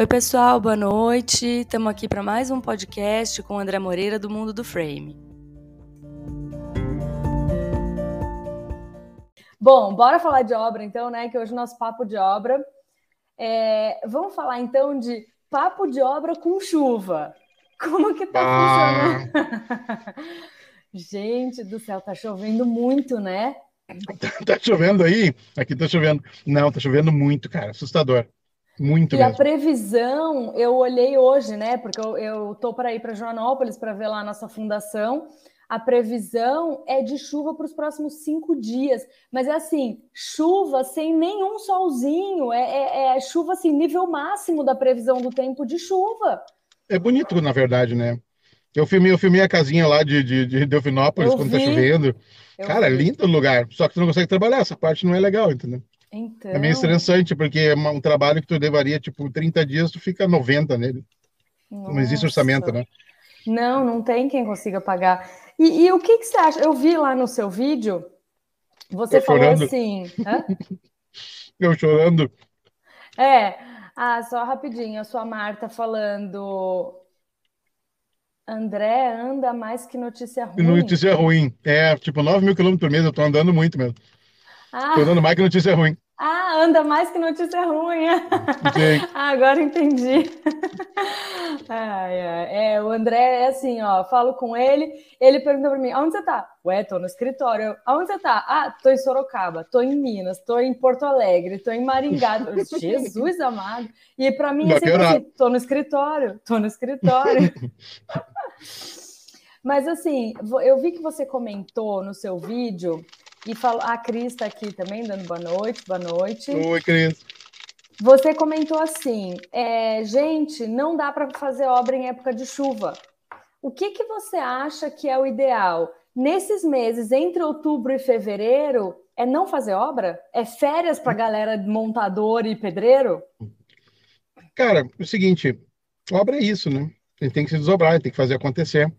Oi, pessoal, boa noite. Estamos aqui para mais um podcast com André Moreira do Mundo do Frame. Bom, bora falar de obra então, né? Que hoje é o nosso papo de obra. É, vamos falar então de papo de obra com chuva. Como que tá ah. funcionando? Gente do céu, tá chovendo muito, né? Tá, tá chovendo aí? Aqui tá chovendo. Não, tá chovendo muito, cara. Assustador. Muito e mesmo. a previsão, eu olhei hoje, né? Porque eu, eu tô para ir para Joanópolis para ver lá a nossa fundação. A previsão é de chuva para os próximos cinco dias, mas é assim, chuva sem nenhum solzinho, é, é, é chuva assim, nível máximo da previsão do tempo de chuva. É bonito, na verdade, né? Eu filmei, eu filmei a casinha lá de, de, de Delfinópolis eu quando tá vi. tá chovendo. Eu Cara, vi. lindo o lugar. Só que tu não consegue trabalhar, essa parte não é legal, entendeu? Então... É meio estressante, porque é um trabalho que tu levaria, tipo, 30 dias, tu fica 90 nele. Nossa. Não existe orçamento, né? Não, não tem quem consiga pagar. E, e o que, que, você acha? Eu vi lá no seu vídeo, você falou assim... Hã? Eu chorando. É, ah, só rapidinho, a sua Marta falando... André anda mais que notícia ruim. Notícia ruim. É, tipo, 9 mil quilômetros por mês, eu tô andando muito mesmo. Ah. Tô dando mais que notícia ruim. Ah, anda mais que notícia ruim. ah, agora entendi. ai, ai. É, o André é assim, ó, falo com ele, ele pergunta para mim, aonde você tá? Ué, tô no escritório. aonde você tá? Ah, tô em Sorocaba, tô em Minas, tô em Porto Alegre, tô em Maringá. Jesus amado. E para mim é sempre assim, tô no escritório, tô no escritório. Mas assim, eu vi que você comentou no seu vídeo e falou, a Cris está aqui também, dando boa noite, boa noite. Oi, Cris. Você comentou assim, é, gente, não dá para fazer obra em época de chuva. O que, que você acha que é o ideal? Nesses meses, entre outubro e fevereiro, é não fazer obra? É férias para galera montador e pedreiro? Cara, o seguinte, obra é isso, né? A gente tem que se desdobrar, tem que fazer acontecer.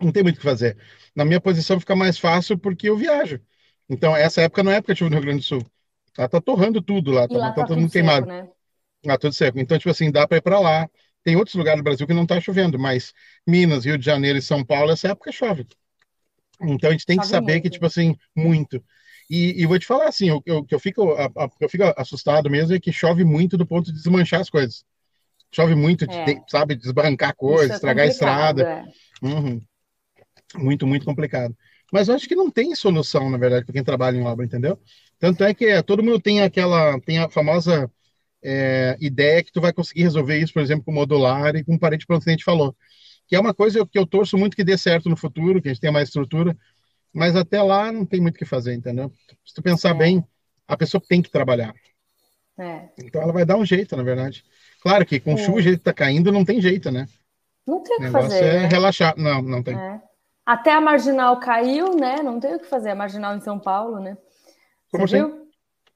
Não tem muito o que fazer na minha posição fica mais fácil porque eu viajo. Então, essa época não é época de chuva no Rio Grande do Sul. Tá, tá torrando tudo lá, tá, lá tá, tá todo mundo queimado. Né? Ah, tudo seco. Então, tipo assim, dá para ir para lá. Tem outros lugares do Brasil que não tá chovendo, mas Minas, Rio de Janeiro e São Paulo, essa época chove. Então, a gente tem chove que saber muito. que, tipo assim, muito. E, e vou te falar assim, o que eu, fico, a, a, eu fico assustado mesmo é que chove muito do ponto de desmanchar as coisas. Chove muito, é. de, sabe, desbarrancar coisas, é estragar a estrada. É. Uhum muito, muito complicado. Mas eu acho que não tem solução, na verdade, para quem trabalha em obra, entendeu? Tanto é que é, todo mundo tem aquela, tem a famosa é, ideia que tu vai conseguir resolver isso, por exemplo, com modular e com parede pronto que a gente falou. Que é uma coisa que eu torço muito que dê certo no futuro, que a gente tenha mais estrutura, mas até lá não tem muito o que fazer, entendeu? Se tu pensar é. bem, a pessoa tem que trabalhar. É. Então ela vai dar um jeito, na verdade. Claro que com é. chuva o jeito que tá caindo, não tem jeito, né? Não tem o que fazer. é né? relaxar. Não, não tem. É. Até a marginal caiu, né? Não tem o que fazer, a marginal em São Paulo, né? Como Você assim? viu?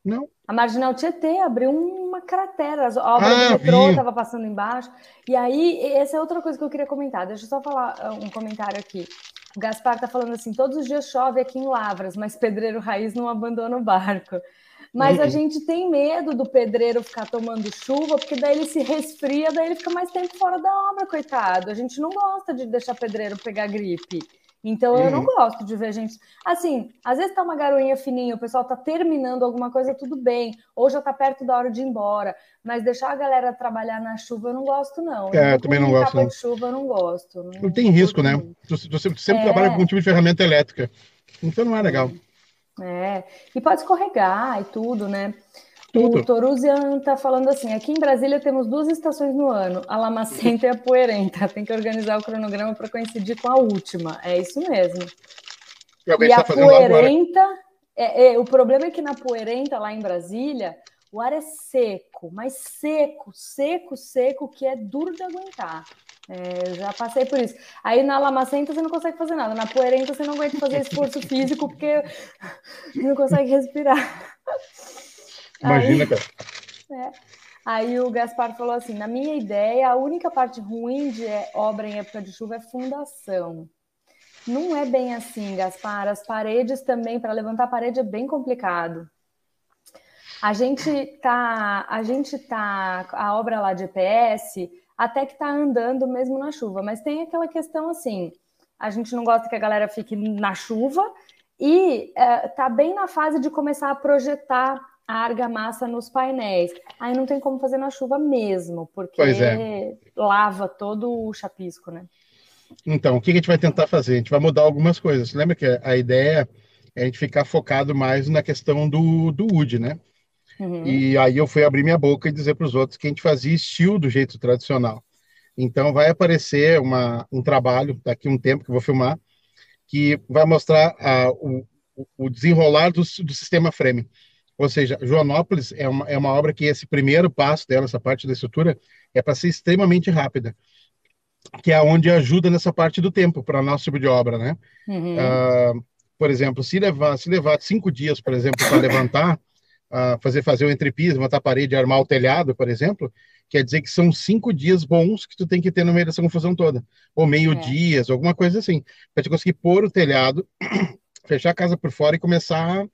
Não. A marginal Tietê abriu uma cratera, a obra ah, do metrô estava passando embaixo. E aí, essa é outra coisa que eu queria comentar. Deixa eu só falar uh, um comentário aqui. O Gaspar está falando assim: todos os dias chove aqui em Lavras, mas pedreiro raiz não abandona o barco. Mas a uhum. gente tem medo do pedreiro ficar tomando chuva, porque daí ele se resfria, daí ele fica mais tempo fora da obra, coitado. A gente não gosta de deixar pedreiro pegar gripe. Então eu não gosto de ver gente. Assim, às vezes tá uma garoinha fininha, o pessoal tá terminando alguma coisa, tudo bem, ou já tá perto da hora de ir embora. Mas deixar a galera trabalhar na chuva eu não gosto, não. É, eu também não gosto. Capa de chuva eu não gosto. Não, não tem risco, né? Tu, tu, tu sempre é. trabalha com um tipo de ferramenta elétrica. Então não é legal. É, e pode escorregar e tudo, né? Tudo. O Toruzian está falando assim: aqui em Brasília temos duas estações no ano, a Lamacenta e a Poeirenta. Tem que organizar o cronograma para coincidir com a última. É isso mesmo. E, e a tá Poeirenta, é, é, o problema é que na Poeirenta, lá em Brasília, o ar é seco, mas seco, seco, seco, que é duro de aguentar. É, eu já passei por isso. Aí na lamacenta você não consegue fazer nada, na poeirenta você não aguenta fazer esforço físico porque não consegue respirar. Imagina, aí, cara. É. Aí o Gaspar falou assim: na minha ideia, a única parte ruim de obra em época de chuva é fundação. Não é bem assim, Gaspar. As paredes também, para levantar a parede é bem complicado. A gente tá, a gente tá, a obra lá de EPS até que tá andando mesmo na chuva, mas tem aquela questão assim, a gente não gosta que a galera fique na chuva e é, tá bem na fase de começar a projetar a argamassa nos painéis. Aí não tem como fazer na chuva mesmo, porque é. lava todo o chapisco, né? Então, o que a gente vai tentar fazer? A gente vai mudar algumas coisas. Lembra que a ideia é a gente ficar focado mais na questão do, do wood, né? Uhum. E aí eu fui abrir minha boca e dizer para os outros que a gente fazia estilo do jeito tradicional. Então vai aparecer uma, um trabalho daqui a um tempo que eu vou filmar que vai mostrar uh, o, o, desenrolar do, do, sistema frame. Ou seja, Joanópolis é uma, é uma obra que esse primeiro passo dela, essa parte da estrutura, é para ser extremamente rápida, que é onde ajuda nessa parte do tempo para nosso tipo de obra, né? Uhum. Uh, por exemplo, se levar, se levar cinco dias, por exemplo, para levantar, uh, fazer fazer o entrepiso, levantar a parede, armar o telhado, por exemplo, quer dizer que são cinco dias bons que tu tem que ter no meio dessa confusão toda. Ou meio é. dias, alguma coisa assim. Para te conseguir pôr o telhado, fechar a casa por fora e começar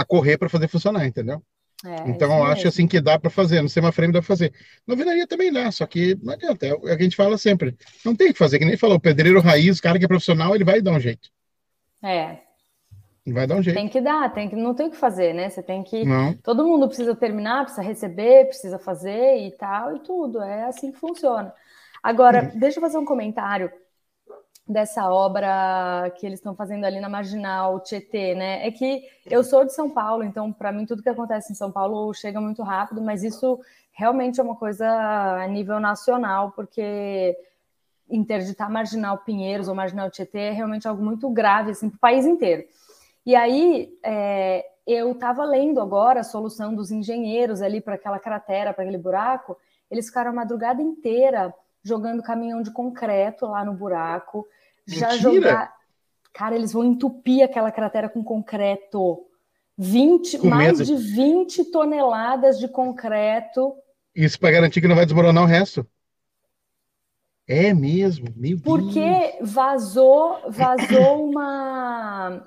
a correr para fazer funcionar, entendeu? É, então eu acho assim que dá para fazer, no sistema frame dá para fazer. Na alvenaria também dá, só que não adianta, é o que a gente fala sempre. Não tem que fazer, que nem falou, o pedreiro raiz, o cara que é profissional, ele vai dar um jeito. É, Vai dar um jeito. Tem que dar, tem que, não tem o que fazer, né? Você tem que. Não. Todo mundo precisa terminar, precisa receber, precisa fazer e tal, e tudo. É assim que funciona. Agora, uhum. deixa eu fazer um comentário dessa obra que eles estão fazendo ali na Marginal Tietê, né? É que eu sou de São Paulo, então para mim tudo que acontece em São Paulo chega muito rápido, mas isso realmente é uma coisa a nível nacional, porque interditar Marginal Pinheiros ou Marginal Tietê é realmente algo muito grave assim, para o país inteiro. E aí é, eu estava lendo agora a solução dos engenheiros ali para aquela cratera, para aquele buraco. Eles ficaram a madrugada inteira jogando caminhão de concreto lá no buraco. Já jogar. Cara, eles vão entupir aquela cratera com concreto. 20, mais de 20 toneladas de concreto. Isso para garantir que não vai desmoronar o resto. É mesmo, meu Porque Deus. vazou, vazou uma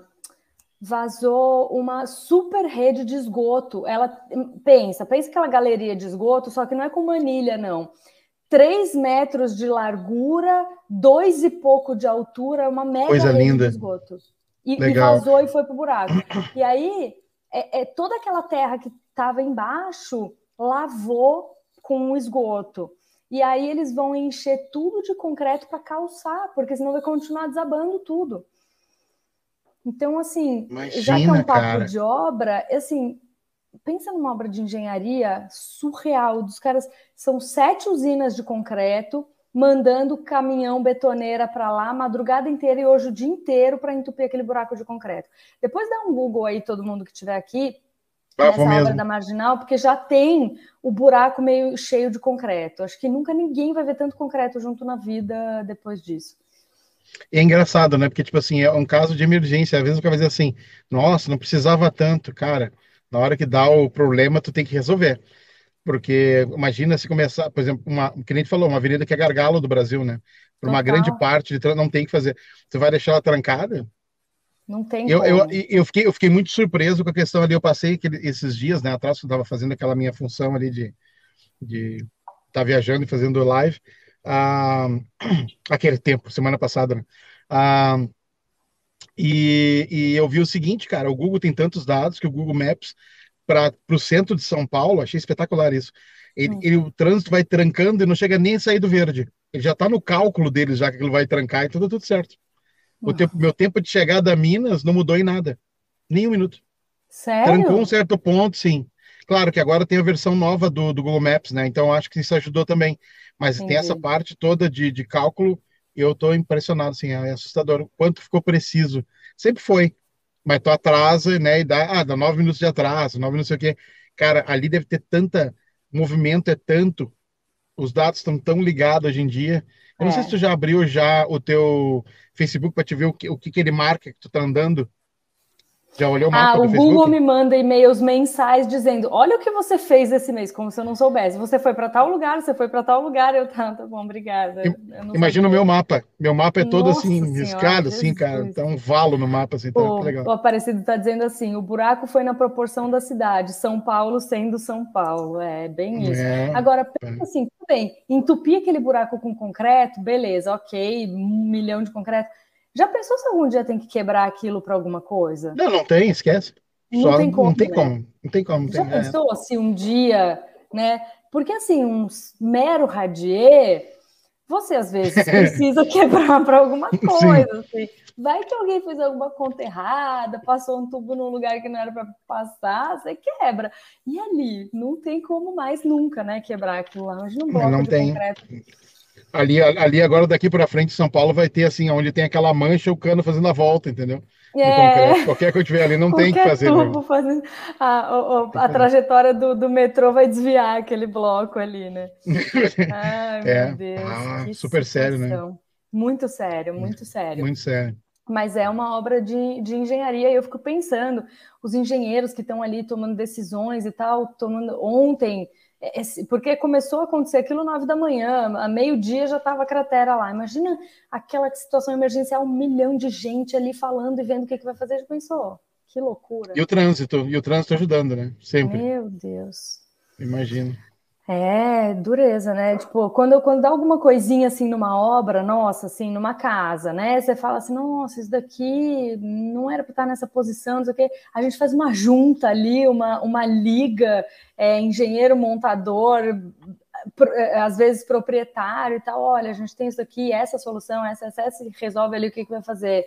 vazou uma super rede de esgoto. Ela pensa, pensa aquela galeria de esgoto, só que não é com manilha, não. Três metros de largura, dois e pouco de altura, uma mega Coisa rede linda. de esgoto. E, e vazou e foi pro buraco. E aí, é, é toda aquela terra que estava embaixo lavou com o esgoto. E aí eles vão encher tudo de concreto para calçar, porque senão vai continuar desabando tudo. Então, assim, Imagina, já que é um papo cara. de obra, assim, pensa numa obra de engenharia surreal. Dos caras são sete usinas de concreto mandando caminhão betoneira para lá a madrugada inteira e hoje o dia inteiro para entupir aquele buraco de concreto. Depois dá um Google aí todo mundo que estiver aqui ah, nessa obra mesmo. da marginal, porque já tem o buraco meio cheio de concreto. Acho que nunca ninguém vai ver tanto concreto junto na vida depois disso. É engraçado, né? Porque, tipo assim, é um caso de emergência. Às vezes o cara vai dizer assim, nossa, não precisava tanto. Cara, na hora que dá o problema, tu tem que resolver. Porque imagina se começar, por exemplo, uma, que nem gente falou, uma avenida que é gargalo do Brasil, né? Por uma grande parte, de, não tem que fazer. Você vai deixar ela trancada? Não tem eu, eu, eu, fiquei, eu fiquei muito surpreso com a questão ali. Eu passei aquele, esses dias, né, atrás, que eu estava fazendo aquela minha função ali de estar de tá viajando e fazendo live ah, aquele tempo, semana passada, né? ah, e, e, eu vi o seguinte, cara, o Google tem tantos dados que o Google Maps para o centro de São Paulo, achei espetacular isso. Ele, hum. ele, o trânsito vai trancando e não chega nem a sair do verde. Ele já está no cálculo deles, já que ele vai trancar e tudo, tudo certo. O tempo, meu tempo de chegada a Minas não mudou em nada. Nem um minuto. Sério? Trancou um certo ponto, sim. Claro que agora tem a versão nova do, do Google Maps, né? Então acho que isso ajudou também. Mas Entendi. tem essa parte toda de, de cálculo, e eu estou impressionado, assim, é assustador o quanto ficou preciso. Sempre foi, mas tu atrasa, né, e dá, ah, dá nove minutos de atraso, nove minutos, não sei o quê. Cara, ali deve ter tanta, movimento é tanto, os dados estão tão ligados hoje em dia. Eu não sei é. se tu já abriu já o teu Facebook para te ver o que, o que, que ele marca que tu tá andando. Já olhou o mapa ah, o Google me manda e-mails mensais dizendo: olha o que você fez esse mês, como se eu não soubesse. Você foi para tal lugar, você foi para tal lugar. Eu, tá, tá bom, obrigada. Imagina o meu mapa. Meu mapa é todo Nossa assim, riscado, assim, cara. Tá um valo no mapa, assim, tá o, legal. O Aparecido tá dizendo assim: o buraco foi na proporção da cidade, São Paulo sendo São Paulo. É bem isso. É, Agora, pensa é. assim, tudo bem, entupir aquele buraco com concreto, beleza, ok, um milhão de concreto já pensou se algum dia tem que quebrar aquilo para alguma coisa? Não, não tem, esquece. Não Só, tem como. Não tem né? como. Não tem como. Já tem, é. pensou é. se um dia, né? Porque assim, um mero radier, você às vezes precisa quebrar para alguma coisa. Assim. Vai que alguém fez alguma conta errada, passou um tubo num lugar que não era para passar, você quebra. E ali, não tem como mais nunca, né? Quebrar aquilo lá. Imagina um bloco não tem. concreto Ali, ali agora, daqui para frente, São Paulo vai ter assim, onde tem aquela mancha, o cano fazendo a volta, entendeu? É. Qualquer que eu tiver ali, não Qualquer tem que fazer. Fazendo... A, a, a trajetória do, do metrô vai desviar aquele bloco ali, né? Ai, é. meu Deus. Ah, super sério, né? Muito sério, muito sério. Muito sério. Mas é uma obra de, de engenharia e eu fico pensando, os engenheiros que estão ali tomando decisões e tal, tomando ontem porque começou a acontecer aquilo nove da manhã, a meio-dia já estava a cratera lá. Imagina aquela situação emergencial, um milhão de gente ali falando e vendo o que, que vai fazer. Já pensou? Que loucura. E o trânsito, e o trânsito ajudando, né? Sempre. Meu Deus. Imagino. É, dureza, né? Tipo, quando, quando dá alguma coisinha assim numa obra, nossa, assim, numa casa, né? Você fala assim, nossa, isso daqui não era para estar nessa posição, não sei o quê. A gente faz uma junta ali, uma, uma liga, é, engenheiro, montador, é, às vezes proprietário e tal. Olha, a gente tem isso aqui, essa solução, essa, essa, essa resolve ali o que, que vai fazer.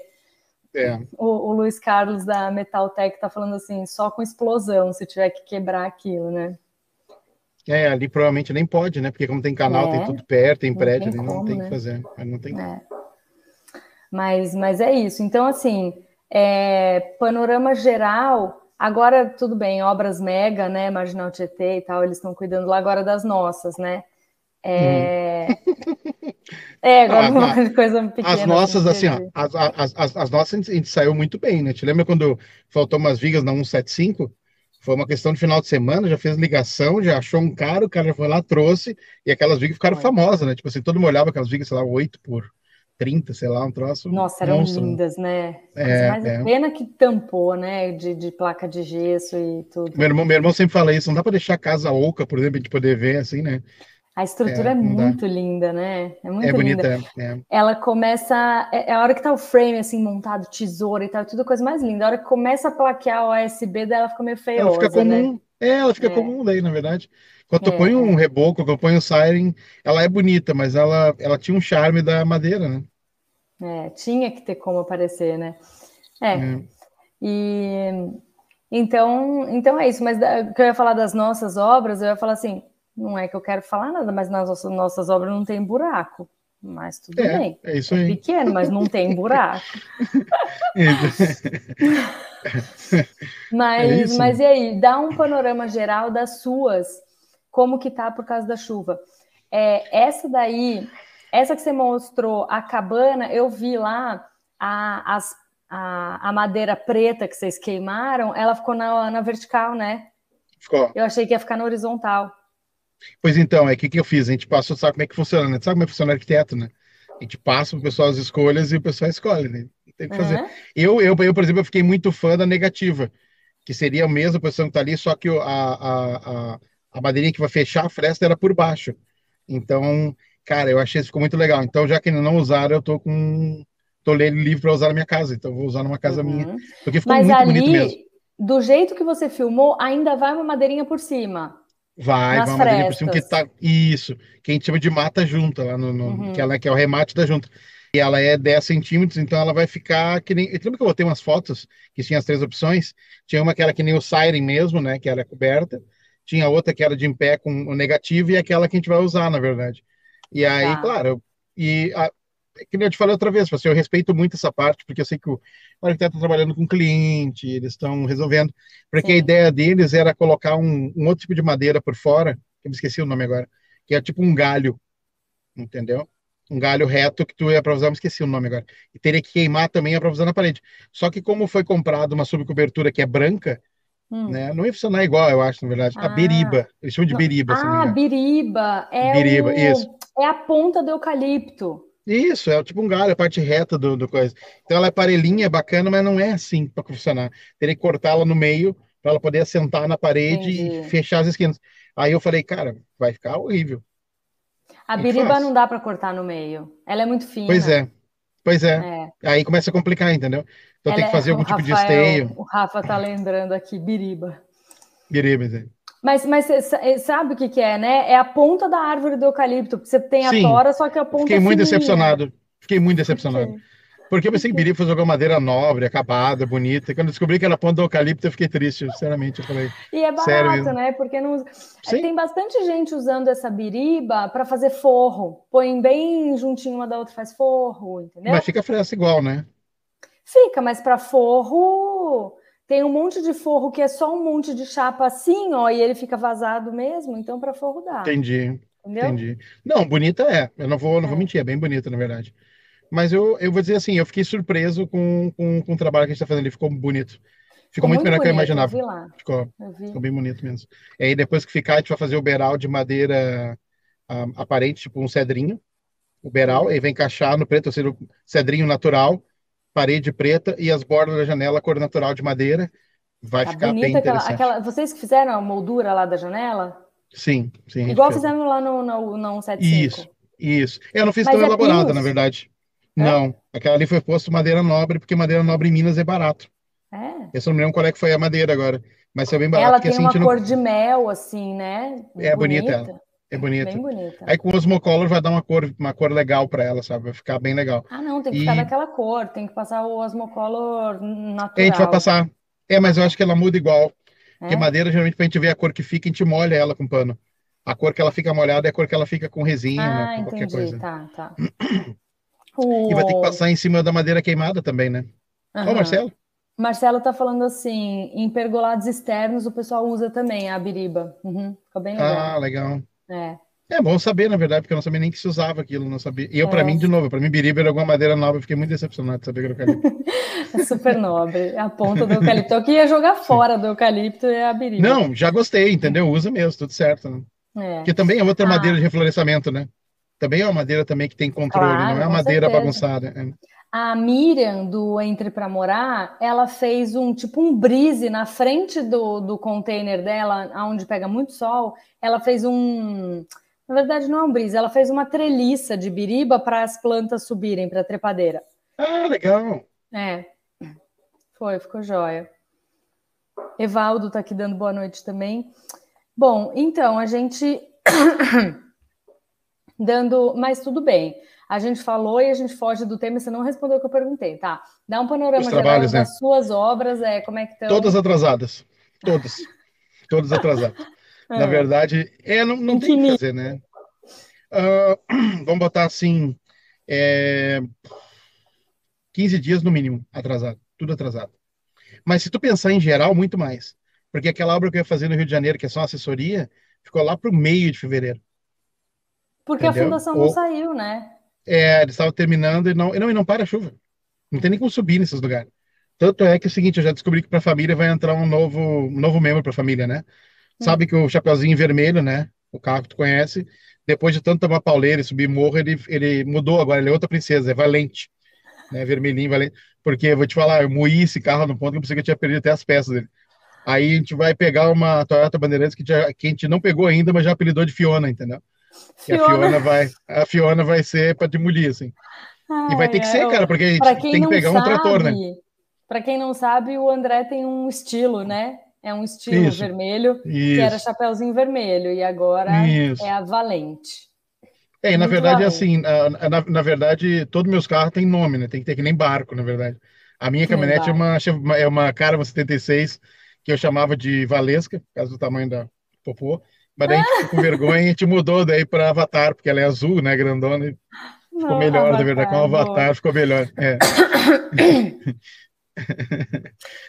É. O, o Luiz Carlos da Metaltech tá falando assim, só com explosão, se tiver que quebrar aquilo, né? É, ali provavelmente nem pode, né? Porque como tem canal, é, tem tudo perto, tem prédio, tem como, não tem né? que fazer. Não tem é. Mas, mas é isso. Então, assim, é, panorama geral, agora tudo bem, obras mega, né? Marginal Tietê e tal, eles estão cuidando lá agora das nossas, né? É, hum. é agora ah, uma coisa pequena. As nossas, assim, ó, as, as, as, as, nossas a gente saiu muito bem, né? Te lembra quando faltou umas vigas na 175? Foi uma questão de final de semana, já fez ligação, já achou um cara, o cara já foi lá, trouxe, e aquelas vigas ficaram famosas, né? Tipo assim, todo mundo olhava aquelas vigas, sei lá, 8 por 30, sei lá, um troço. Nossa, eram monstro. lindas, né? É, Mas é. pena que tampou, né? De, de, placa de gesso e tudo. Meu irmão, meu irmão sempre fala isso, não dá para deixar a casa oca, por exemplo, a gente poder ver assim, né? A estrutura é, é muito dá. linda, né? É muito é bonita, linda. É. Ela começa. É, é a hora que tá o frame assim montado, tesoura e tal, tudo coisa mais linda. A hora que começa a plaquear o USB dela fica meio feiosa, ela fica comum, né? É, ela fica é. comum daí, na verdade. Quando eu ponho um reboco, quando eu ponho um siren, ela é bonita, mas ela, ela tinha um charme da madeira, né? É, tinha que ter como aparecer, né? É. é. E então, então é isso. Mas que eu ia falar das nossas obras, eu ia falar assim: não é que eu quero falar nada, mas nas nossas, nossas obras não tem buraco. Mas tudo é, bem. É isso aí. É pequeno, mas não tem buraco. mas, é mas e aí? Dá um panorama geral das suas, como que tá por causa da chuva. É, essa daí, essa que você mostrou, a cabana, eu vi lá a, as, a, a madeira preta que vocês queimaram, ela ficou na, na vertical, né? Ficou. Eu achei que ia ficar na horizontal. Pois então, é o que, que eu fiz? A gente passou, sabe como é que funciona, né? Sabe como é que funciona o arquiteto, né? A gente passa para o pessoal as escolhas e o pessoal escolhe, né? Tem que fazer. Uhum. Eu, eu, eu, por exemplo, eu fiquei muito fã da negativa, que seria a mesma posição que está ali, só que a, a, a, a madeirinha que vai fechar a fresta era por baixo. Então, cara, eu achei isso ficou muito legal. Então, já que ainda não usaram, eu tô com tô lendo livre para usar na minha casa, então vou usar numa casa uhum. minha, porque ficou Mas muito ali, bonito mesmo. Do jeito que você filmou, ainda vai uma madeirinha por cima. Vai, Nas vai uma madeirinha por cima que tá. Isso, que a gente chama de mata junta, lá no, no uhum. que, ela, que é o remate da junta. E ela é 10 centímetros, então ela vai ficar que nem. Lembra que eu botei umas fotos que tinha as três opções? Tinha uma que era que nem o Siren mesmo, né? Que era coberta. Tinha outra que era de em pé com o negativo e aquela que a gente vai usar, na verdade. E aí, tá. claro, e a, que eu te falei outra vez, assim, eu respeito muito essa parte, porque eu sei que o, o arquiteto está trabalhando com cliente, eles estão resolvendo, porque Sim. a ideia deles era colocar um, um, outro tipo de madeira por fora, que eu me esqueci o nome agora, que é tipo um galho, entendeu? um galho reto que tu ia para usar, me esqueci o nome agora. E teria que queimar também para usar na parede. Só que como foi comprado uma subcobertura que é branca, hum. né, não ia funcionar igual, eu acho, na verdade. Ah. A beriba, eles chamam de beriba. Ah, beriba. É beriba, o... isso. É a ponta do eucalipto. Isso, é tipo um galho, a parte reta do, do coisa. Então ela é parelhinha, é bacana, mas não é assim para funcionar. Teria que cortá-la no meio para ela poder assentar na parede Entendi. e fechar as esquinas. Aí eu falei, cara, vai ficar horrível. A biriba não dá para cortar no meio. Ela é muito fina. Pois é. Pois é. é. Aí começa a complicar, entendeu? Então Ela tem que fazer é, algum tipo Rafael, de esteio. O Rafa tá lembrando aqui, biriba. Biriba, é. Mas, mas sabe o que, que é, né? É a ponta da árvore do eucalipto. Você tem a Sim, tora, só que a ponta. Fiquei muito fininha. decepcionado. Fiquei muito decepcionado. Porque eu pensei que Biriba fosse jogar madeira nobre, acabada, bonita. E quando descobri que era ponta do eucalipto, eu fiquei triste, sinceramente. Eu falei. E é barato, né? Porque não... tem bastante gente usando essa biriba para fazer forro. Põe bem juntinho uma da outra, faz forro, entendeu? Mas fica fresca igual, né? Fica, mas para forro tem um monte de forro que é só um monte de chapa assim, ó, e ele fica vazado mesmo, então para forro dá. Entendi. Entendeu? Entendi. Não, bonita é. Eu não vou, não é. vou mentir, é bem bonita, na verdade. Mas eu, eu vou dizer assim, eu fiquei surpreso com, com, com o trabalho que a gente está fazendo. Ele ficou bonito. Ficou, muito, muito melhor bonito, que eu imaginava. Eu ficou, ficou bem bonito mesmo. E aí, depois que ficar, a gente vai fazer o beral de madeira um, aparente, tipo um cedrinho. O beral, e vem encaixar no preto, ou seja, o cedrinho natural, parede preta e as bordas da janela, cor natural de madeira. Vai tá ficar bem interessante. Aquela, vocês que fizeram a moldura lá da janela? Sim, sim. Igual fizemos lá no, no, no 175. Isso, isso. Eu não fiz Mas tão é elaborada, pinos? na verdade. É? Não, aquela ali foi posto madeira nobre, porque madeira nobre em Minas é barato. É. Eu não me lembro qual é que foi a madeira agora, mas foi bem barato. Ela tem assim, uma cor de mel, assim, né? É bonita, bonita ela. É bonita. Bem bonita. Aí com o Osmocolor vai dar uma cor, uma cor legal para ela, sabe? Vai ficar bem legal. Ah, não, tem que e... ficar daquela cor, tem que passar o Osmocolor natural. A gente vai passar. É, mas eu acho que ela muda igual. É? Porque madeira, geralmente, pra gente ver a cor que fica, a gente molha ela com pano. A cor que ela fica molhada é a cor que ela fica com resina, ah, com qualquer entendi. coisa. Tá, tá. O... E vai ter que passar em cima da madeira queimada também, né? Uhum. Ó, Marcelo. Marcelo tá falando assim, em pergolados externos o pessoal usa também a biriba. Uhum, fica bem legal. Ah, legal. É. É bom saber, na verdade, porque eu não sabia nem que se usava aquilo, não sabia. E eu, é. para mim, de novo, para mim, biriba era alguma madeira nova, eu fiquei muito decepcionado de saber que era eucalipto. é super nobre, a ponta do eucalipto. Eu queria jogar fora Sim. do eucalipto é a biriba. Não, já gostei, entendeu? Usa mesmo, tudo certo. Né? É. Que também é outra ah. madeira de reflorestamento, né? também é uma madeira também que tem controle, claro, não é uma madeira certeza. bagunçada. É. A Miriam, do Entre para Morar, ela fez um tipo um brise na frente do, do container dela, onde pega muito sol. Ela fez um. Na verdade, não é um brise, ela fez uma treliça de biriba para as plantas subirem para a trepadeira. Ah, legal! É, foi, ficou jóia. Evaldo está aqui dando boa noite também. Bom, então, a gente dando. Mas tudo bem. A gente falou e a gente foge do tema, você não respondeu o que eu perguntei, tá? Dá um panorama geral das né? suas obras, é, como é que estão? Todas atrasadas. Todas. Todas atrasadas. é. Na verdade, é, não, não tem o que fazer, né? Uh, vamos botar assim, é, 15 dias no mínimo atrasado, tudo atrasado. Mas se tu pensar em geral, muito mais. Porque aquela obra que eu ia fazer no Rio de Janeiro, que é só assessoria, ficou lá para o meio de fevereiro. Porque Entendeu? a fundação não Ou, saiu, né? É, eles estavam terminando e não, e não, e não para a chuva. Não tem nem como subir nesses lugares. Tanto é que é o seguinte, eu já descobri que para a família vai entrar um novo, um novo membro para a família, né? Hum. Sabe que o Chapeuzinho Vermelho, né? O carro que tu conhece, depois de tanto tomar pauleira e subir morro, ele, ele mudou agora, ele é outra princesa, é Valente. Né? Vermelhinho, Valente. Porque, vou te falar, eu moí esse carro no ponto que eu pensei que eu tinha perdido até as peças dele. Aí a gente vai pegar uma Toyota Bandeirantes que, já, que a gente não pegou ainda, mas já apelidou de Fiona, entendeu? Fiona. a Fiona vai, a Fiona vai ser para demolir, assim. Ai, e vai ter que ser, cara, porque a gente tem que pegar sabe, um trator, né? Para quem não sabe, o André tem um estilo, né? É um estilo isso, vermelho, isso. que era Chapeuzinho Vermelho, e agora isso. é a Valente. É, na verdade, valente. assim, na, na verdade, todos meus carros têm nome, né? Tem que ter que nem barco, na verdade. A minha caminhonete é uma, é uma Caravan 76, que eu chamava de Valesca, por causa do tamanho da popô. Mas daí a gente ficou com vergonha e a gente mudou daí para Avatar, porque ela é azul, né, grandona. E ficou Não, melhor, avatar, na verdade, com o Avatar ficou melhor. É.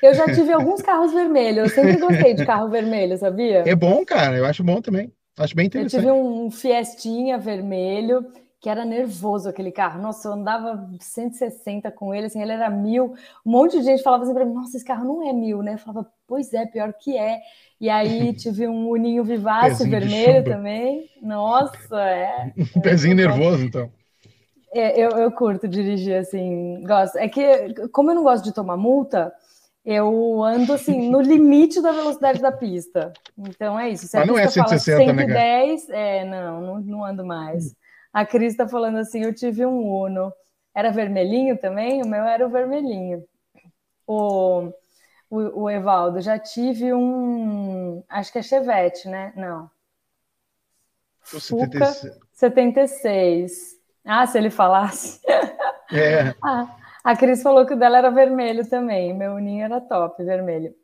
Eu já tive alguns carros vermelhos, eu sempre gostei de carro vermelho, sabia? É bom, cara, eu acho bom também. Acho bem interessante. Eu tive um Fiestinha vermelho, que era nervoso aquele carro. Nossa, eu andava 160 com ele, assim, ele era mil. Um monte de gente falava assim para mim, nossa, esse carro não é mil, né? Eu falava, pois é, pior que é. E aí tive um uninho vivace vermelho também. Nossa, é. Um pezinho nervoso, então. É, eu, eu curto dirigir, assim, gosto. É que, como eu não gosto de tomar multa, eu ando assim no limite da velocidade da pista. Então é isso. Se Mas não é 160, 110, né, é, não, não, não ando mais. A Cris está falando assim: eu tive um Uno. Era vermelhinho também? O meu era o vermelhinho. O, o, o Evaldo, já tive um. Acho que é Chevette, né? Não. O 76. 76. Ah, se ele falasse. É. ah, a Cris falou que o dela era vermelho também. Meu uninho era top, vermelho.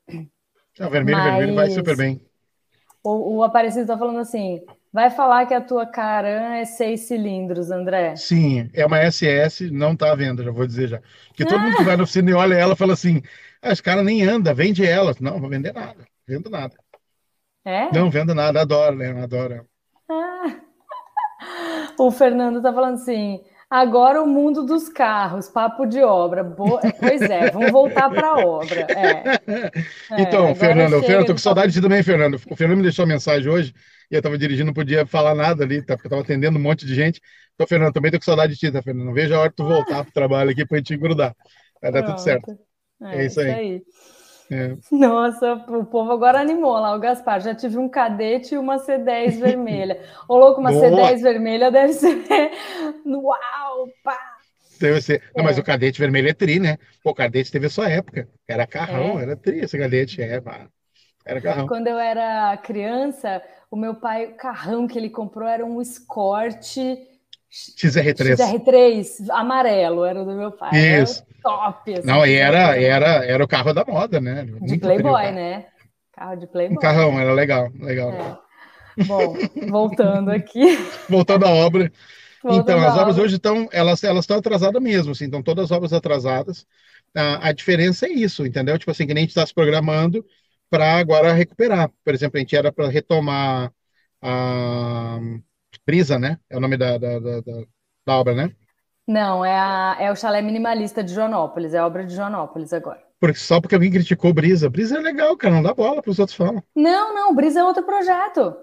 Ah, vermelho, Mas... vermelho vai super bem. O, o Aparecido está falando assim: Vai falar que a tua Caran é seis cilindros, André? Sim, é uma SS, não está à venda, já vou dizer já. Porque todo ah. mundo que vai no oficina e olha ela fala assim: ah, as caras nem anda, vende elas. Não, vou vender nada, vendo nada. É? Não, vendo nada, adoro, né? Adoro. Ah. O Fernando está falando assim: Agora o mundo dos carros, papo de obra. Boa... Pois é, vamos voltar para a obra. É. Então, é, Fernando, Fernando, tô com saudade de também, Fernando. O Fernando me deixou uma mensagem hoje e eu estava dirigindo, não podia falar nada ali, tá? Porque eu estava atendendo um monte de gente. Então, Fernando, também tô com saudade de ti, tá, Fernando? Não vejo a hora de tu voltar para o trabalho aqui para a gente grudar. Vai dar Pronto. tudo certo. É, é isso aí. Isso aí. É. Nossa, o povo agora animou lá, o Gaspar. Já tive um cadete e uma C10 vermelha. Ô, louco, uma Boa. C10 vermelha deve ser. Uau, pá! Deve ser. Não, é. mas o cadete vermelho é tri, né? Pô, o cadete teve a sua época. Era carrão, é. era tri esse cadete. É. Era carrão. Quando eu era criança, o meu pai, o carrão que ele comprou era um Escort XR3. XR3, amarelo, era do meu pai. Isso. Top. Assim, Não, e era, era, era o carro da moda, né? De Muito Playboy, né? Carro de Playboy. Um carrão, era legal, legal. É. Bom, voltando aqui. voltando à obra. Voltando então, as obras obra. hoje estão, elas, elas estão atrasadas mesmo, assim, então todas as obras atrasadas. A, a diferença é isso, entendeu? Tipo assim, que nem a gente está se programando para agora recuperar. Por exemplo, a gente era para retomar a Brisa, né? É o nome da, da, da, da obra, né? Não, é, a, é o chalé minimalista de Joanópolis, é a obra de Joanópolis agora. Porque, só porque alguém criticou Brisa. Brisa é legal, cara, não dá bola para os outros falam. Não, não, Brisa é outro projeto.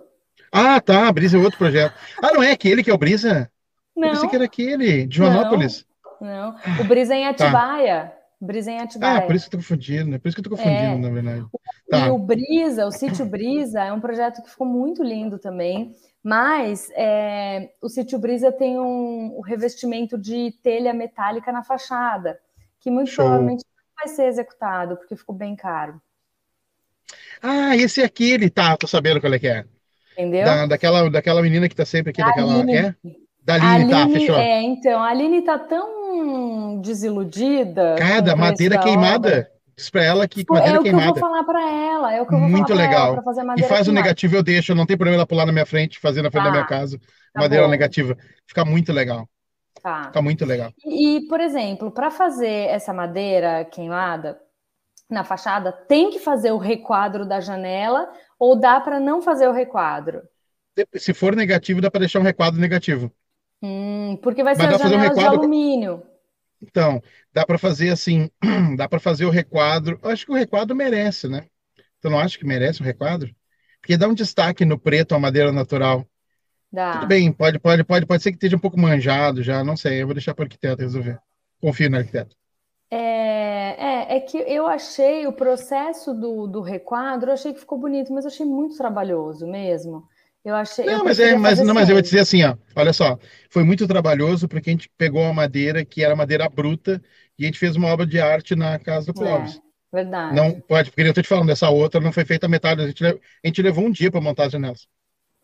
Ah, tá, Brisa é outro projeto. Ah, não é aquele que é o Brisa? Não. Eu pensei que era aquele, de Joanópolis. Não, não. o Brisa é em tá. Atibaia. Tá. Brisa em Atibaia. Ah, por isso que eu tô confundindo, é por isso que eu tô confundindo, é. na verdade. Tá. E o Brisa, o sítio Brisa, é um projeto que ficou muito lindo também. Mas é, o sítio Brisa tem um, um, revestimento de telha metálica na fachada, que muito Show. provavelmente não vai ser executado, porque ficou bem caro. Ah, esse é aquele, tá, tô sabendo qual é que é. Entendeu? Da, daquela, daquela menina que tá sempre aqui, a daquela. Aline. É? Da Aline, tá, fechou. É, então, a Aline tá tão desiludida. Cada madeira queimada. Diz pra ela que madeira é o queimada. que eu vou falar para ela, é o que eu vou Muito falar legal. Ela, fazer madeira E faz queimada. o negativo, eu deixo, não tem problema ela pular na minha frente, fazer na frente tá. da minha tá. casa, tá madeira bom. negativa. Fica muito legal. Tá. Fica muito legal. E, e por exemplo, para fazer essa madeira queimada na fachada, tem que fazer o requadro da janela ou dá para não fazer o requadro? Se for negativo, dá para deixar um requadro negativo. Hum, porque vai ser a janela um de alumínio. Então, dá para fazer assim, dá para fazer o requadro. Eu acho que o requadro merece, né? Tu não acha que merece o requadro? Porque dá um destaque no preto à madeira natural. Dá. Tudo bem, pode, pode, pode, pode ser que esteja um pouco manjado já, não sei. Eu vou deixar para o arquiteto resolver. Confio no arquiteto. É, é, é, que eu achei o processo do, do requadro, eu achei que ficou bonito, mas eu achei muito trabalhoso mesmo. Eu achei. Não, mas, é, mas, não, mas eu vou dizer assim, ó, olha só, foi muito trabalhoso porque a gente pegou uma madeira que era madeira bruta e a gente fez uma obra de arte na casa do Clóvis. É, verdade. Não pode, porque eu estou te falando, dessa outra não foi feita a metade, a gente, a gente levou um dia para montar as janelas.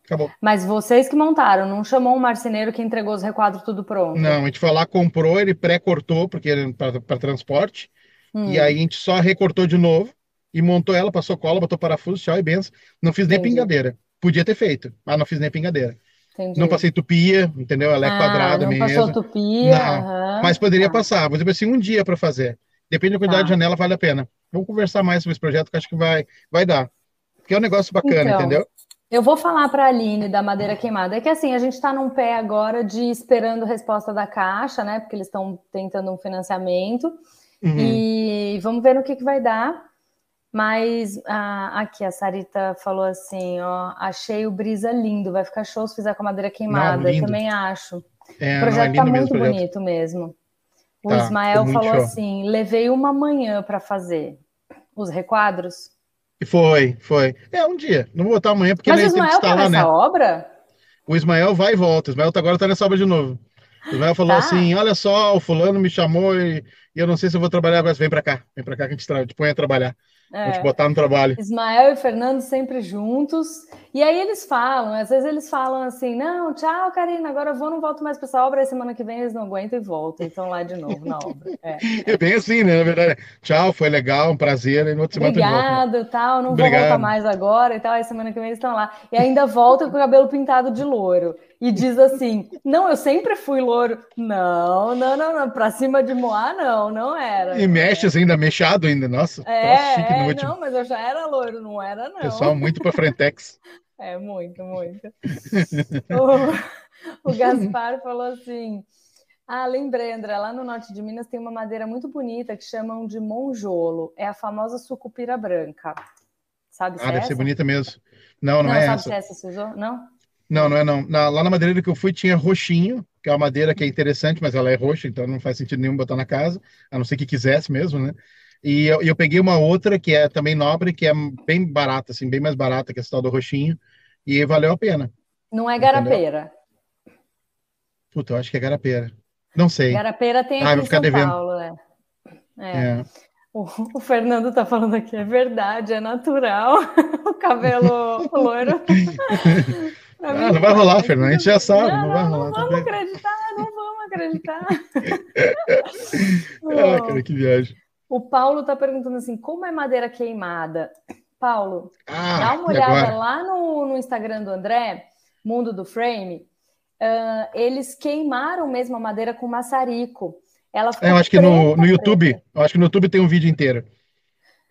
Acabou. Mas vocês que montaram, não chamou um marceneiro que entregou os requadros tudo pronto? Não, a gente foi lá, comprou, ele pré-cortou, porque para transporte, hum. e aí a gente só recortou de novo e montou ela, passou cola, botou parafuso, tchau e benção. Não fiz nem Entendi. pingadeira. Podia ter feito, mas não fiz nem pingadeira. Entendi. Não passei tupia, entendeu? Ela é ah, quadrada não mesmo. Passou tupia, não, mas poderia tá. passar. Vou dizer assim, um dia para fazer. Depende da quantidade tá. de janela, vale a pena. Vamos conversar mais sobre esse projeto, que acho que vai, vai dar. Porque é um negócio bacana, então, entendeu? Eu vou falar para a Aline da madeira queimada. É que assim, a gente está num pé agora de esperando resposta da Caixa, né? Porque eles estão tentando um financiamento. Uhum. E vamos ver no que, que vai dar. Mas ah, aqui a Sarita falou assim: ó, achei o Brisa lindo, vai ficar show se fizer com a madeira queimada. Não, Eu também acho. É, o projeto está é muito mesmo, bonito mesmo. O tá, Ismael falou show. assim: levei uma manhã para fazer os requadros. Foi, foi. É, um dia. Não vou botar amanhã, porque Mas nem o Ismael tá nessa né? obra? O Ismael vai e volta. O Ismael tá agora tá nessa obra de novo. O Ismael falou tá. assim: olha só, o fulano me chamou e, e, eu não sei se eu vou trabalhar agora. Vem para cá, vem para cá que a gente, te põe a trabalhar. É. Vou te botar no trabalho. Ismael e Fernando sempre juntos. E aí eles falam, às vezes eles falam assim: não, tchau, Karina, agora eu vou, não volto mais para essa obra. Aí semana que vem eles não aguentam e voltam. Então lá de novo na obra. É, é bem assim, né? Na verdade, tchau, foi legal, um prazer. E no outro semana Obrigado, tal, não Obrigado. vou voltar mais agora e tal. Aí semana que vem eles estão lá. E ainda volta com o cabelo pintado de louro. E diz assim: não, eu sempre fui louro. Não, não, não, não. Pra cima de Moá, não, não era. E mexe é. ainda, mexado ainda, nossa. É, chique é não, mas eu já era loiro, não era, não. Pessoal, muito para Frentex. É, muito, muito. o, o Gaspar falou assim: Ah, lembrei, André, lá no norte de Minas tem uma madeira muito bonita que chamam de monjolo. É a famosa sucupira branca. Sabe se Ah, é deve essa? ser bonita mesmo. Não, não, não é sabe essa. se é essa usou? Não? Não, não é não. Na, lá na madeireira que eu fui tinha roxinho, que é uma madeira que é interessante, mas ela é roxa, então não faz sentido nenhum botar na casa, a não ser que quisesse mesmo, né? E eu, eu, peguei uma outra que é também nobre, que é bem barata, assim, bem mais barata que essa tal do roxinho, e valeu a pena. Não é garapeira. Entendeu? Puta, eu acho que é garapeira. Não sei. Garapeira tem ah, aqui em São devendo. Paulo, é. é. é. O, o, Fernando tá falando aqui, é verdade, é natural. o cabelo loiro. ah, não vai rolar, Fernando, a gente já sabe, não, não vai rolar. Não vamos acreditar, não vamos acreditar. ah, cara, que viagem. O Paulo está perguntando assim: como é madeira queimada? Paulo, ah, dá uma olhada lá no, no, Instagram do André, Mundo do Frame. Uh, eles queimaram mesmo a madeira com maçarico. Ela é, eu acho que no, no YouTube, eu acho que no YouTube tem um vídeo inteiro.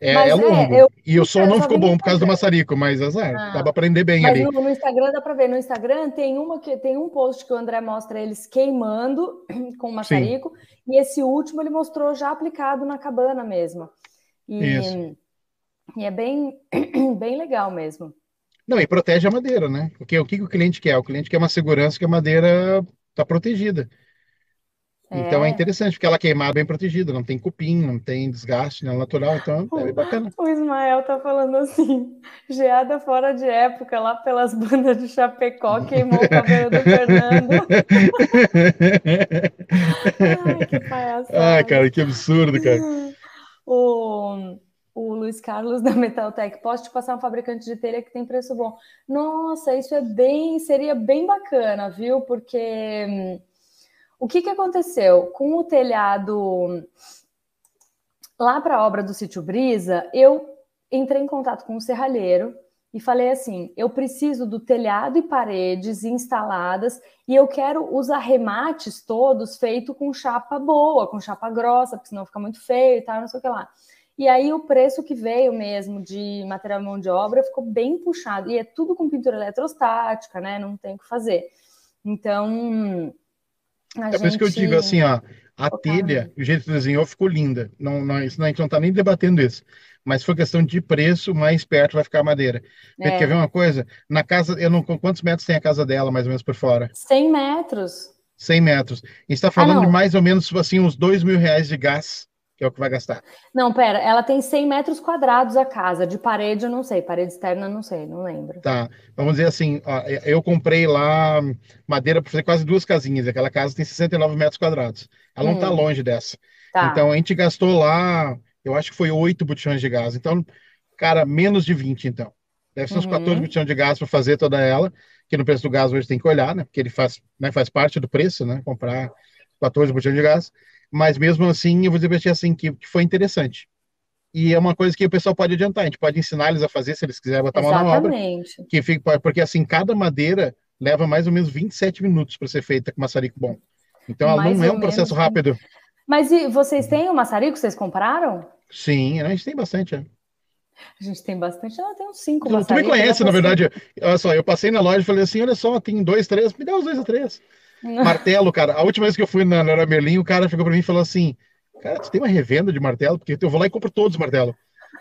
É, é longo. É, eu, e o som não ficou bom por causa do maçarico, mas azar, ah, dá para aprender bem ali. No, no, Instagram dá para ver. No Instagram tem uma que tem um post que o André mostra eles queimando com o maçarico, Sim. e esse último ele mostrou já aplicado na cabana mesmo. E, Isso. e é bem, bem legal mesmo. Não, e protege a madeira, né? Porque o que o cliente quer? O cliente quer uma segurança que a madeira está protegida. Então é. é interessante, porque ela queimar bem protegida, não tem cupim, não tem desgaste, não é natural, então é bacana. O Ismael tá falando assim, geada fora de época, lá pelas bandas de Chapecó, queimou o cabelo do Fernando. Ai, que palhaçada. Ai, cara, que absurdo, cara. O, o Luiz Carlos da Metaltech, posso te passar um fabricante de telha que tem preço bom. Nossa, isso é bem, seria bem bacana, viu? Porque hum, o que, que aconteceu? Com o telhado lá para a obra do Sítio Brisa, eu entrei em contato com o serralheiro e falei assim: eu preciso do telhado e paredes instaladas e eu quero os arremates todos feitos com chapa boa, com chapa grossa, porque senão fica muito feio e tal, não sei o que lá. E aí o preço que veio mesmo de material mão de obra ficou bem puxado. E é tudo com pintura eletrostática, né? Não tem o que fazer. Então, a é gente... por isso que eu digo assim, ó, a telha, o jeito que desenhou ficou linda. Não, não, isso, não, a gente não está nem debatendo isso. Mas foi questão de preço, mais perto vai ficar a madeira. É. Quer ver uma coisa? Na casa, eu não, quantos metros tem a casa dela, mais ou menos por fora? 100 metros. 100 metros. A gente está falando ah, de mais ou menos assim, uns 2 mil reais de gás que é o que vai gastar. Não, pera, ela tem 100 metros quadrados a casa, de parede eu não sei, parede externa eu não sei, não lembro. Tá, vamos dizer assim, ó, eu comprei lá madeira para fazer quase duas casinhas, aquela casa tem 69 metros quadrados, ela hum. não tá hum. longe dessa. Tá. Então a gente gastou lá, eu acho que foi oito botijões de gás, então, cara, menos de 20 então. Deve ser uns uhum. 14 botijões de gás para fazer toda ela, que no preço do gás hoje tem que olhar, né? Porque ele faz, né, faz parte do preço, né? Comprar 14 botijões de gás mas mesmo assim, eu vou dizer assim, que, que foi interessante. E é uma coisa que o pessoal pode adiantar, a gente pode ensinar eles a fazer se eles quiserem botar Exatamente. mão na obra. Que fica, porque assim, cada madeira leva mais ou menos 27 minutos para ser feita com maçarico bom. Então ela mais não é um processo menos. rápido. Mas e vocês têm o maçarico? Vocês compraram? Sim, a gente tem bastante. É. A gente tem bastante, ela tem uns cinco. Tu, me conhece, na verdade. Olha só, eu passei na loja e falei assim: olha só, tem dois, três, me dá os dois ou três. Martelo, cara. A última vez que eu fui na Leroy Merlin, o cara chegou para mim e falou assim: Cara, tu tem uma revenda de martelo? Porque eu vou lá e compro todos os martelos.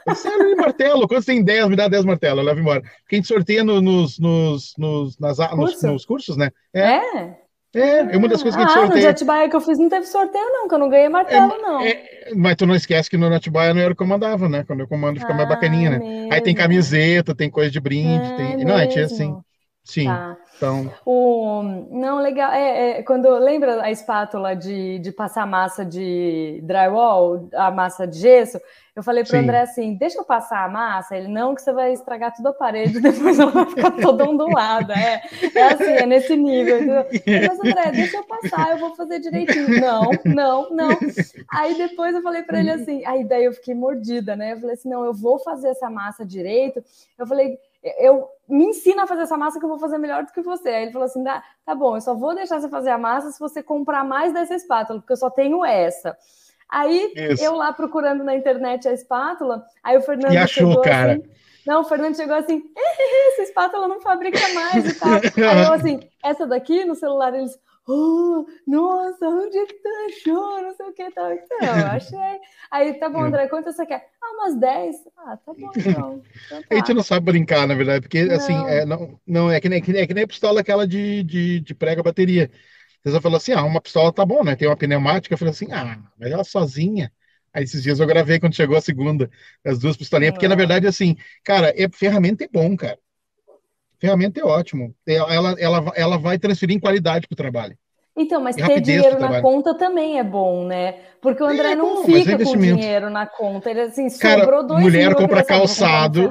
Disse, ah, martelo, quando você tem 10, me dá 10 martelos, eu levo embora. Porque a gente sorteia no, nos, nos, nos, nas, nos, nos, cursos, né? É. é. É, é uma das coisas que a gente ah, sorteia. no Jatibaia que eu fiz não teve sorteio, não, que eu não ganhei martelo, é, não. É, mas tu não esquece que no Jatibaia não era o que eu mandava, né? Quando eu comando fica ah, mais bacaninha, né? Mesmo. Aí tem camiseta, tem coisa de brinde, é, tem. Não, é assim. Sim. Tá. Então... O... Não, legal. É, é, quando lembra a espátula de, de passar massa de drywall, a massa de gesso, eu falei para o André assim: deixa eu passar a massa. Ele, não, que você vai estragar tudo a parede, depois ela vai ficar toda ondulada. É, é assim, é nesse nível. Entendeu? Mas, André, deixa eu passar, eu vou fazer direitinho. Não, não, não. Aí depois eu falei para ele assim, aí daí eu fiquei mordida, né? Eu falei assim: não, eu vou fazer essa massa direito. Eu falei eu me ensina a fazer essa massa que eu vou fazer melhor do que você. Aí ele falou assim: tá, tá bom, eu só vou deixar você fazer a massa se você comprar mais dessa espátula, porque eu só tenho essa. Aí Isso. eu lá procurando na internet a espátula, aí o Fernando e achou, chegou cara. assim. Não, o Fernando chegou assim, essa espátula não fabrica mais e tal. Aí eu assim, essa daqui no celular eles, oh, nossa, onde é que tu achou? Não sei o que tal. Então, eu achei. Aí, tá bom, André, quanto você quer? Ah, umas 10. Ah, tá bom, então. então tá. A gente não sabe brincar, na verdade, porque não. assim, é, não, não é, que nem, é que nem a pistola aquela de, de, de prega bateria. Você falou assim: ah, uma pistola tá bom, né? Tem uma pneumática. Eu falei assim: ah, mas ela sozinha. Aí esses dias eu gravei quando chegou a segunda, as duas pistolinhas, porque na verdade, assim, cara, é, ferramenta é bom, cara. Ferramenta é ótimo. Ela, ela, ela vai transferir em qualidade para o trabalho. Então, mas ter dinheiro na conta também é bom, né? Porque o André é, não bom, fica é com dinheiro na conta. Ele assim, Cara, sobrou dois mulher compra calçado.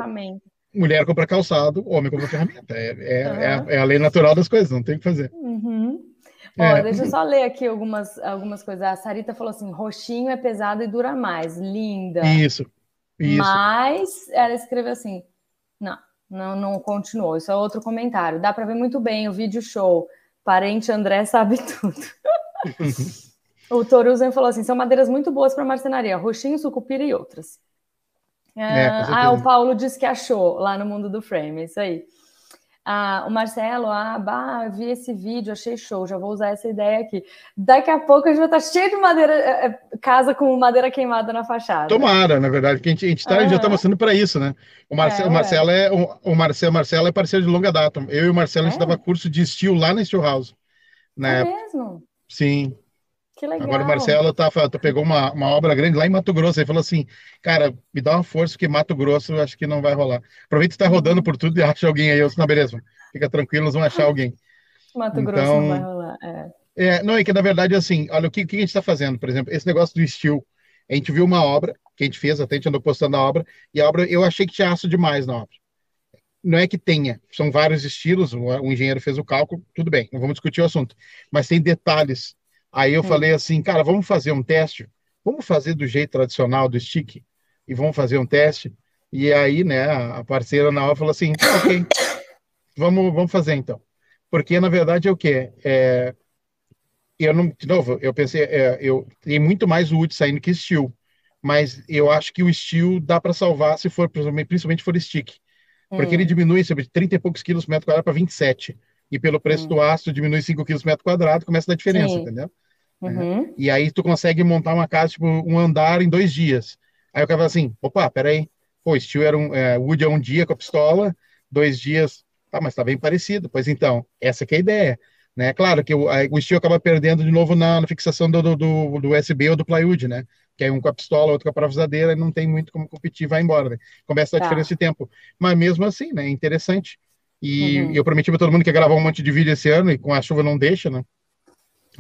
Mulher compra calçado, homem compra ferramenta. É, é, uhum. é, é, a lei natural das coisas, não tem o que fazer. Uhum. Ó, deixa eu só ler aqui algumas, algumas coisas. A Sarita falou assim: roxinho é pesado e dura mais. Linda. Isso. Isso. Mas ela escreveu assim: não, não, não continuou. Isso é outro comentário. Dá para ver muito bem o vídeo show. Parente André sabe tudo. o Toruzen falou assim: são madeiras muito boas para marcenaria, roxinho, sucupira e outras. É, ah, o Paulo disse que achou lá no mundo do frame, é isso aí. Ah, o Marcelo, ah, bah, vi esse vídeo, achei show, já vou usar essa ideia aqui. Daqui a pouco a gente vai estar cheio de madeira, é, é, casa com madeira queimada na fachada. Tomara, na verdade, que a gente, a gente tá, já está mostrando para isso, né? O, Marce, é, o Marcelo é, o, o Marcelo, Marcelo é parceiro de longa data. Eu e o Marcelo, a gente é? dava curso de estilo lá na Steel House. Né? É mesmo? Sim. Que legal. Agora o Marcelo tá, tá, pegou uma, uma obra grande lá em Mato Grosso. Ele falou assim: Cara, me dá uma força, porque Mato Grosso eu acho que não vai rolar. Aproveita que está rodando por tudo e acha alguém aí. Eu disse, não, beleza, fica tranquilo, nós vamos achar alguém. Mato então, Grosso não vai rolar. É. é. não, é que na verdade, assim, olha, o que, que a gente está fazendo, por exemplo, esse negócio do estilo. A gente viu uma obra que a gente fez, até a gente andou postando a obra, e a obra eu achei que tinha aço demais na obra. Não é que tenha, são vários estilos, o engenheiro fez o cálculo, tudo bem, não vamos discutir o assunto, mas tem detalhes Aí eu hum. falei assim, cara, vamos fazer um teste? Vamos fazer do jeito tradicional do stick e vamos fazer um teste? E aí, né, a parceira na hora falou assim, ok, vamos, vamos fazer então. Porque, na verdade, é o quê? É, eu não, de novo, eu pensei, é, eu tem muito mais wood saindo que steel, mas eu acho que o steel dá para salvar se for, principalmente for stick, porque hum. ele diminui sobre 30 e poucos quilos por metro quadrado para 27 e pelo preço uhum. do aço diminui 5 quilos por metro quadrado, começa a dar diferença, Sim. entendeu? Uhum. É. E aí tu consegue montar uma casa, tipo, um andar em dois dias. Aí o cara fala assim, opa, peraí, pô, Steel era um, é, Wood é um dia com a pistola, dois dias, tá, mas tá bem parecido. Pois então, essa que é a ideia. Né? Claro que o, a, o Steel acaba perdendo de novo na, na fixação do, do, do, do, USB ou do plywood, né? Que é um com a pistola, outro com a parafusadeira, e não tem muito como competir, vai embora. Né? Começa a tá. diferença de tempo. Mas mesmo assim, né? É interessante. E uhum. eu prometi para todo mundo que ia gravar um monte de vídeo esse ano, e com a chuva não deixa, né?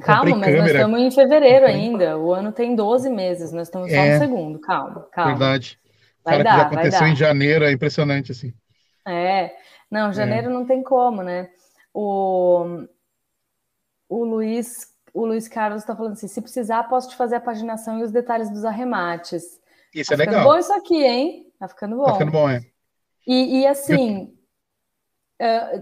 Calma, mas câmera. nós estamos em fevereiro ainda. O ano tem 12 meses, nós estamos só é, no segundo. Calma, calma. Verdade. Vai Cara, dar, que já aconteceu em janeiro, é impressionante, assim. É, não, janeiro é. não tem como, né? O, o Luiz o Luiz Carlos está falando assim: se precisar, posso te fazer a paginação e os detalhes dos arremates. Isso tá é legal. bom isso aqui, hein? Tá ficando bom. Tá ficando bom, é. E, e assim,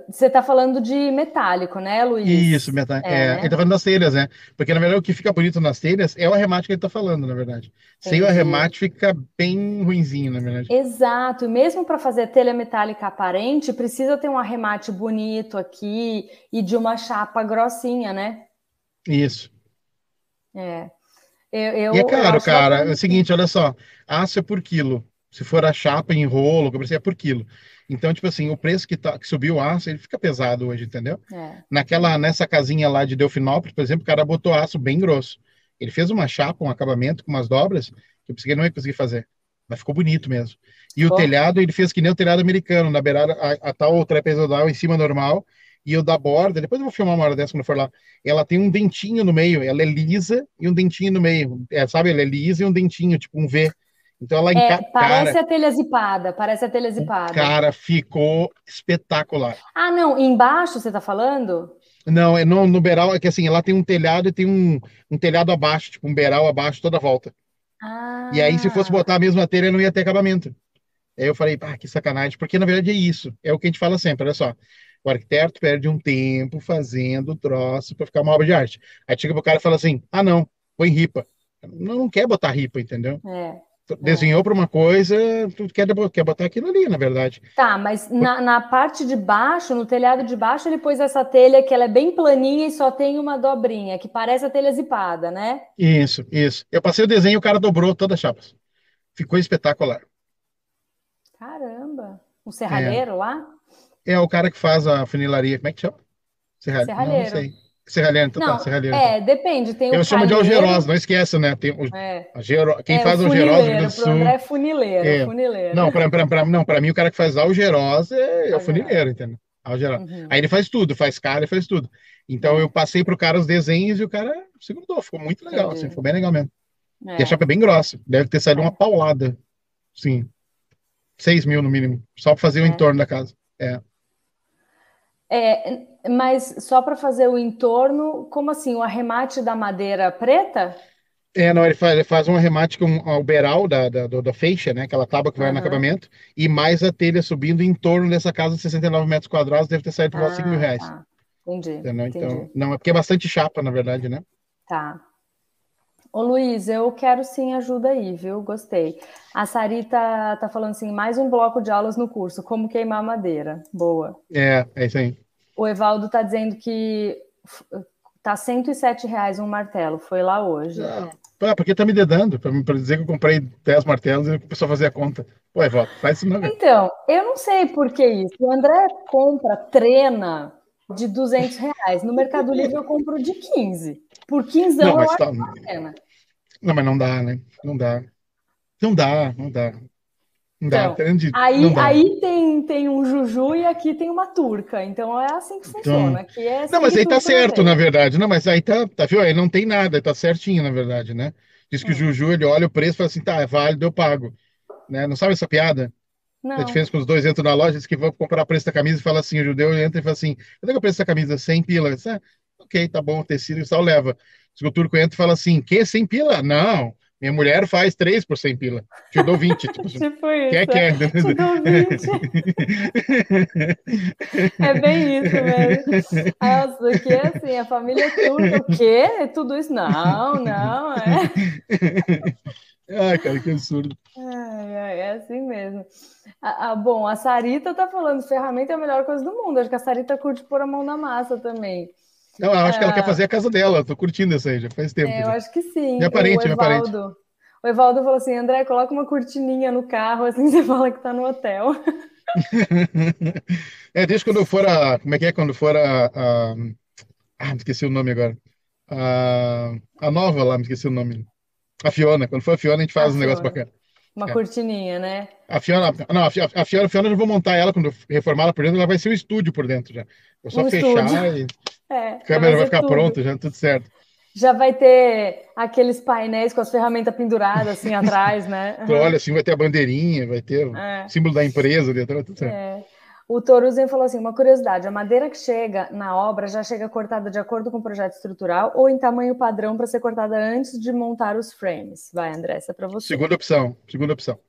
você está falando de metálico, né, Luiz? Isso, metálico. É, é, né? Ele está falando das telhas, né? Porque, na verdade, o que fica bonito nas telhas é o arremate que ele está falando, na verdade. Sem o arremate fica bem ruinzinho, na verdade. Exato. E mesmo para fazer telha metálica aparente, precisa ter um arremate bonito aqui e de uma chapa grossinha, né? Isso. É. Eu, eu, e é caro, cara. É o seguinte, olha só. Aço é por quilo. Se for a chapa em rolo, é por quilo. Então, tipo assim, o preço que, tá, que subiu o aço, ele fica pesado hoje, entendeu? É. Naquela, nessa casinha lá de Delfinópolis, por exemplo, o cara botou aço bem grosso. Ele fez uma chapa, um acabamento com umas dobras, que eu pensei que não ia conseguir fazer. Mas ficou bonito mesmo. E o telhado, ele fez que nem o telhado americano, na beirada, a, a tal trapezoidal em cima normal, e o da borda, depois eu vou filmar uma hora dessa quando for lá, ela tem um dentinho no meio, ela é lisa e um dentinho no meio. É, sabe, ela é lisa e um dentinho, tipo um V. Então ela é, Parece cara, a telha zipada, parece a telha zipada. Cara, ficou espetacular. Ah, não, embaixo você tá falando? Não, é no, no beiral, é que assim, ela tem um telhado e tem um, um telhado abaixo, tipo um beiral abaixo toda a volta. Ah. E aí, se fosse botar a mesma telha, não ia ter acabamento. Aí eu falei, ah, que sacanagem, porque na verdade é isso, é o que a gente fala sempre, olha só. O arquiteto perde um tempo fazendo o troço para ficar uma obra de arte. Aí chega pro cara e fala assim: ah, não, põe ripa. Não, não quer botar ripa, entendeu? É. Desenhou para uma coisa, tu quer, quer botar aquilo ali, na verdade. Tá, mas na, na, parte de baixo, no telhado de baixo, ele pôs essa telha que ela é bem planinha e só tem uma dobrinha, que parece a telha zipada, né? Isso, isso. Eu passei o desenho e o cara dobrou todas as chapas. Ficou espetacular. Caramba! Um serralheiro é. lá? É o cara que faz a funilaria, como é que chama? Serralheiro. Serralheiro. Não, não sei. Serralheiro, então tá, não, tá, serralheiro. É, depende. Tem eu chamo de algerosa, não esqueça, né? Tem o, é. Gero, quem é, faz algerosa do Sul. André é funileiro, é. funileiro. Não, para não, para mim o cara que faz algerosa é, é o funileiro, entendeu? Algerosa. Uhum. Aí ele faz tudo, faz cara e faz tudo. Então uhum. eu passei pro cara os desenhos e o cara segurou, ficou muito legal, assim, ficou bem legal mesmo. É. E a chapa é bem grossa, deve ter saído uma paulada, sim. 6 mil no mínimo, só para fazer o é. entorno da casa. É. É, mas só para fazer o entorno, como assim? O arremate da madeira preta? É, não, ele faz, ele faz um arremate com o beral da, da, da feixa, né? Aquela tábua que vai uhum. no acabamento, e mais a telha subindo em torno dessa casa de 69 metros quadrados, deve ter saído por ah, 5 mil reais. Tá. Entendi, entendi. Então, não, é porque é bastante chapa, na verdade, né? Tá. Ô Luiz, eu quero sim ajuda aí, viu? Gostei. A Sarita tá falando assim, mais um bloco de aulas no curso, como queimar madeira. Boa. É, é isso aí. O Evaldo tá dizendo que tá 107 reais um martelo, foi lá hoje. Ah, porque tá me dedando, para dizer que eu comprei 10 martelos e o pessoal fazer a conta. Pô, Evaldo, faz isso não. Então, eu não sei por que isso. O André compra, treina de 200 reais. No Mercado Livre eu compro de 15. Por 15 não, mas tá... Não, mas não dá, né? Não dá. Não dá, não dá. Não dá, então, aí, aí tem, tem um Juju e aqui tem uma turca. Então é assim que então, funciona. Aqui é não, mas aí tá certo, na verdade. Não, mas aí tá, tá, viu? Aí não tem nada, tá certinho, na verdade, né? Diz que hum. o Juju, ele olha o preço e fala assim, tá, é válido, eu pago. Né? Não sabe essa piada? Não. A diferença que os dois entram na loja, diz que vão comprar o preço da camisa e fala assim, o judeu entra e fala assim, quanto é, é o preço da camisa? 100 pila. Ah, ok, tá bom, o tecido e tal leva. O turco entra e fala assim: que 100 pila? Não, minha mulher faz 3 por 100 pila. Te dou 20. Tipo, tipo isso. Quer, quer. Te dou 20. é bem isso mesmo. Nossa, que é assim, a família turca, o quê? É tudo isso? Não, não, é. Ai, cara, que absurdo. É, é assim mesmo. Ah, ah, bom, a Sarita tá falando, ferramenta é a melhor coisa do mundo. Acho que a Sarita curte pôr a mão na massa também. Não, eu acho que ela quer ah. fazer a casa dela. Tô curtindo isso aí, já faz tempo. É, eu acho que sim. Minha parente, minha parente. O Evaldo falou assim: André, coloca uma cortininha no carro, assim você fala que tá no hotel. é, desde quando eu for a. Como é que é? Quando for a. a ah, me esqueci o nome agora. A, a nova lá, me esqueci o nome. A Fiona. Quando for a Fiona, a gente faz a um Fiona. negócio bacana. Uma é. cortininha, né? A Fiona, não, a Fiona, a Fiona, eu vou montar ela quando reformar ela por dentro, ela vai ser o um estúdio por dentro já. Vou só um fechar estúdio. e é, a câmera vai, vai ficar tudo. pronta, já tudo certo. Já vai ter aqueles painéis com as ferramentas penduradas assim atrás, né? Então, olha, assim vai ter a bandeirinha, vai ter é. o símbolo da empresa, tudo certo. É. O Toruzen falou assim: uma curiosidade, a madeira que chega na obra já chega cortada de acordo com o projeto estrutural ou em tamanho padrão para ser cortada antes de montar os frames? Vai, André, essa é para você. Segunda opção, segunda opção.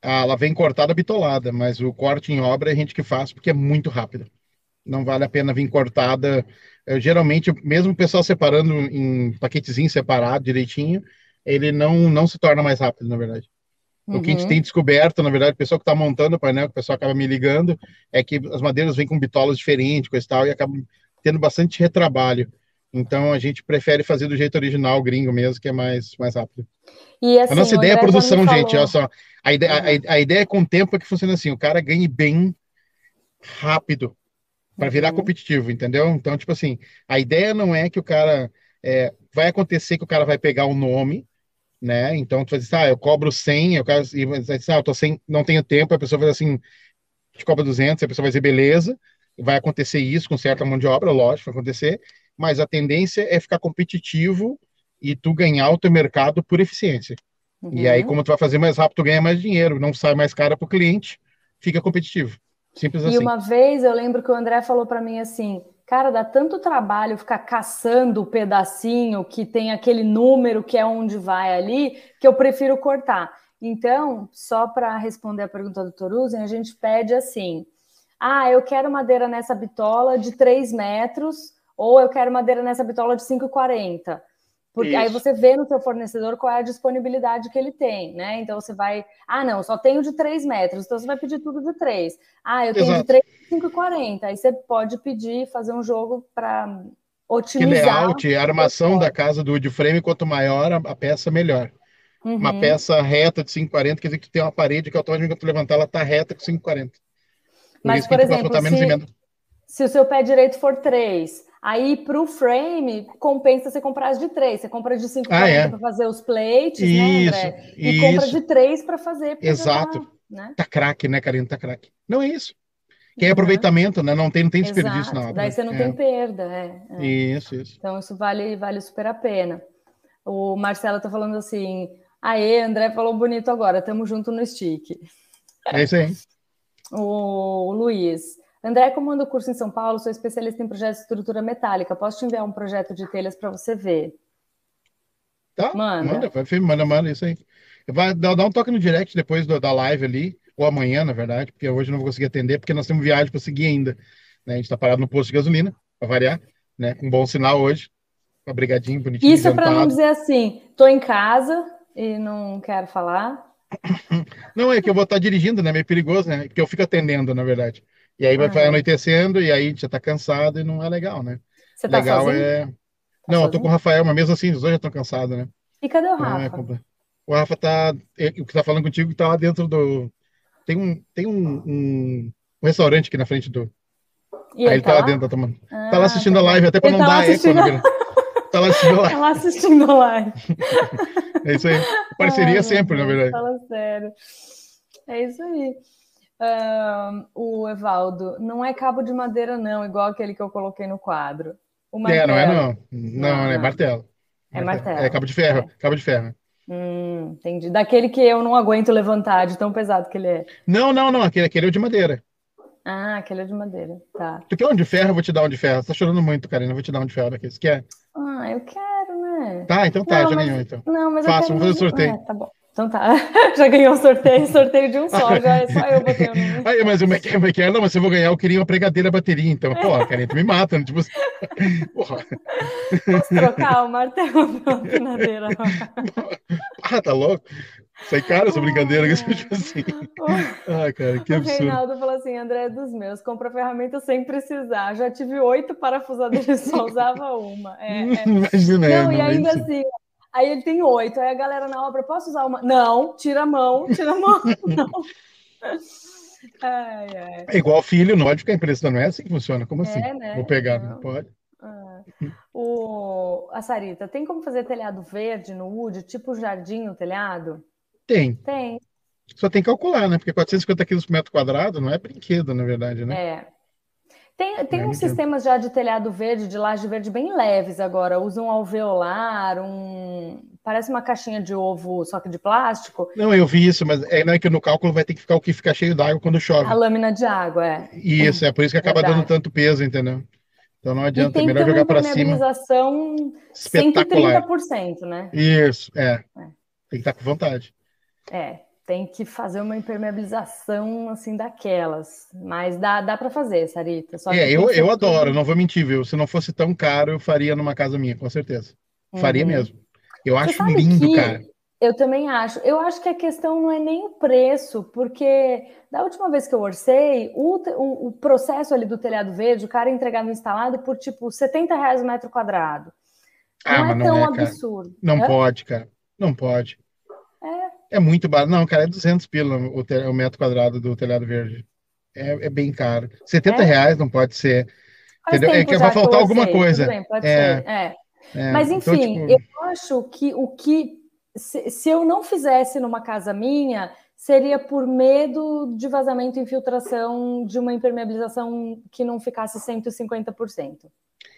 Ah, ela vem cortada bitolada, mas o corte em obra é a gente que faz porque é muito rápido. Não vale a pena vir cortada. Eu, geralmente, mesmo o pessoal separando em paquetezinho separado, direitinho, ele não, não se torna mais rápido, na verdade. Uhum. O que a gente uhum. tem descoberto, na verdade, o pessoal que está montando o painel, o pessoal acaba me ligando, é que as madeiras vêm com bitolas diferentes, coisa e tal, e acaba tendo bastante retrabalho. Então a gente prefere fazer do jeito original, gringo mesmo, que é mais, mais rápido. E, assim, a nossa ideia é produção, gente. Olha só. A ideia, a, a, ideia é com o tempo é que funciona assim: o cara ganhe bem rápido para virar uhum. competitivo, entendeu? Então, tipo assim, a ideia não é que o cara. É, vai acontecer que o cara vai pegar o nome, né? Então, tu vai dizer, ah, eu cobro 100, eu quero, e vai dizer, ah, eu tô sem, não tenho tempo, a pessoa vai dizer assim, te cobra 200, a pessoa vai dizer, beleza, vai acontecer isso com certa mão de obra, lógico, vai acontecer, mas a tendência é ficar competitivo e tu ganhar o teu mercado por eficiência. Uhum. E aí, como tu vai fazer mais rápido, tu ganha mais dinheiro, não sai mais cara para o cliente, fica competitivo. Simples e assim. E uma vez eu lembro que o André falou para mim assim: cara, dá tanto trabalho ficar caçando o pedacinho que tem aquele número que é onde vai ali, que eu prefiro cortar. Então, só para responder a pergunta do Toruzen, a gente pede assim: ah, eu quero madeira nessa bitola de 3 metros, ou eu quero madeira nessa bitola de 5,40. Porque Isso. aí você vê no seu fornecedor qual é a disponibilidade que ele tem, né? Então você vai, ah, não, só tenho de 3 metros, então você vai pedir tudo de 3. Ah, eu tenho Exato. de 3 5,40. Aí você pode pedir, fazer um jogo para otimizar. Que layout, a armação da casa do woodframe, quanto maior a, peça, melhor. Uhum. Uma peça reta de 5,40 quer dizer que tu tem uma parede que automaticamente tu levantar, ela tá reta com 5,40. Por Mas, por exemplo, se, se o seu pé direito for 3, Aí, para o frame, compensa você comprar as de três. Você compra de 5 ah, é. para fazer os plates, né, isso, né, André? E isso. compra de três para fazer. Exato. Já, né? Tá craque, né, Karina? Tá craque. Não é isso. Que é uhum. aproveitamento, né? Não tem, não tem desperdício na Daí você não é. tem perda, é, é, Isso, isso. Então, isso vale, vale super a pena. O Marcelo tá falando assim, aê, André falou bonito agora, tamo junto no stick. É isso aí. O Luiz, André, comando o curso em São Paulo, sou especialista em projetos de estrutura metálica. Posso te enviar um projeto de telhas para você ver? Tá, manda. Manda, vai, manda, manda isso aí. Vai dar, um toque no direct depois do, da live ali, ou amanhã, na verdade, porque hoje eu não vou conseguir atender, porque nós temos viagem para seguir ainda. Né? A gente está parado no posto de gasolina, para variar, né? Um bom sinal hoje. Obrigadinho, bonitinho. Isso é para não dizer assim, estou em casa e não quero falar. Não, é que eu vou estar dirigindo, né? Meio perigoso, né? Porque eu fico atendendo, na verdade. E aí vai ah. anoitecendo e aí já tá cansado e não é legal, né? Você tá legal sozinho? é. Tá não, sozinho? eu tô com o Rafael, mas mesmo assim, os dois já estão cansados, né? E cadê o Rafa? É o Rafa tá. O que tá falando contigo tá lá dentro do. Tem um, tem um, um, um restaurante aqui na frente do. E aí ele tá, tá lá dentro, tá tomando. Ah, tá lá assistindo tá a live, até pra ele não tá dar eco. Né? Tá lá assistindo a live. Tá lá assistindo a live. é isso aí. Parceria Ai, sempre, na verdade. Fala sério. É isso aí. Uh, o Evaldo, não é cabo de madeira, não, igual aquele que eu coloquei no quadro. O. É, não é não. Não, não. é martelo. É martelo. É cabo de ferro, é. cabo de ferro. Hum, entendi. Daquele que eu não aguento levantar, de tão pesado que ele é. Não, não, não. Aquele, aquele é o de madeira. Ah, aquele é de madeira. Tá. Tu quer um de ferro? Eu vou te dar um de ferro. Você tá chorando muito, Karina. Eu vou te dar um de ferro. Você quer? Ah, eu quero, né? Tá, então tá, não, já mas... ganhou, então. Não, mas Faça, eu quero... vamos fazer sorteio. É, tá bom. Então tá, já ganhou o sorteio, sorteio de um só, já é só eu botei o número. Aí, mas que é? Não, mas se eu vou ganhar, eu queria uma pregadeira bateria, então, porra, Karen, tu me mata, né? tipo porra. Posso trocar o martelo pela empinadeira? ah, tá louco? Sai cara essa brincadeira, que tipo assim. Ah, cara, que absurdo. O Reinaldo falou assim: André é dos meus, compra ferramenta sem precisar. Já tive oito parafusadeiras, só usava uma. É, é. Imagina, não, não, e ainda assim, Aí ele tem oito. Aí a galera na obra, posso usar uma? Não, tira a mão, tira a mão. Não. Ai, ai. É igual filho nórdico, a empresa não é assim que funciona. Como assim? É, né? Vou pegar, não, não pode. Ah. O... A Sarita, tem como fazer telhado verde no wood, tipo jardim no telhado? Tem. Tem. Só tem que calcular, né? Porque 450 quilos por metro quadrado não é brinquedo, na verdade, né? É. Tem, tem uns sistemas já de telhado verde, de laje verde bem leves agora. Usam um alveolar, um. Parece uma caixinha de ovo, só que de plástico. Não, eu vi isso, mas é, não é que no cálculo vai ter que ficar o que fica cheio d'água quando chove. A lâmina de água, é. Isso, é por isso que acaba Verdade. dando tanto peso, entendeu? Então não adianta, é melhor jogar para cima. Espetacular. 130%, né? Isso, é. é. Tem que estar com vontade. É, tem que fazer uma impermeabilização assim daquelas. Mas dá, dá para fazer, Sarita. Só é, eu, eu adoro, não vou mentir, viu? Se não fosse tão caro, eu faria numa casa minha, com certeza. Faria uhum. mesmo. Eu Você acho lindo, cara. Eu também acho. Eu acho que a questão não é nem o preço, porque da última vez que eu orcei, o, o, o processo ali do telhado verde, o cara entregava instalado por tipo 70 reais o metro quadrado. Ah, não é tão é, absurdo. Não Hã? pode, cara. Não pode. É. Muito barato. Não, cara, é 200 pila o, o metro quadrado do telhado verde. É, é bem caro. 70 é? reais não pode ser. entendeu? É que vai faltar alguma coisa. Bem, pode é. ser. É. É. Mas então, enfim, então, tipo... eu acho que o que se, se eu não fizesse numa casa minha, seria por medo de vazamento e infiltração de uma impermeabilização que não ficasse 150%.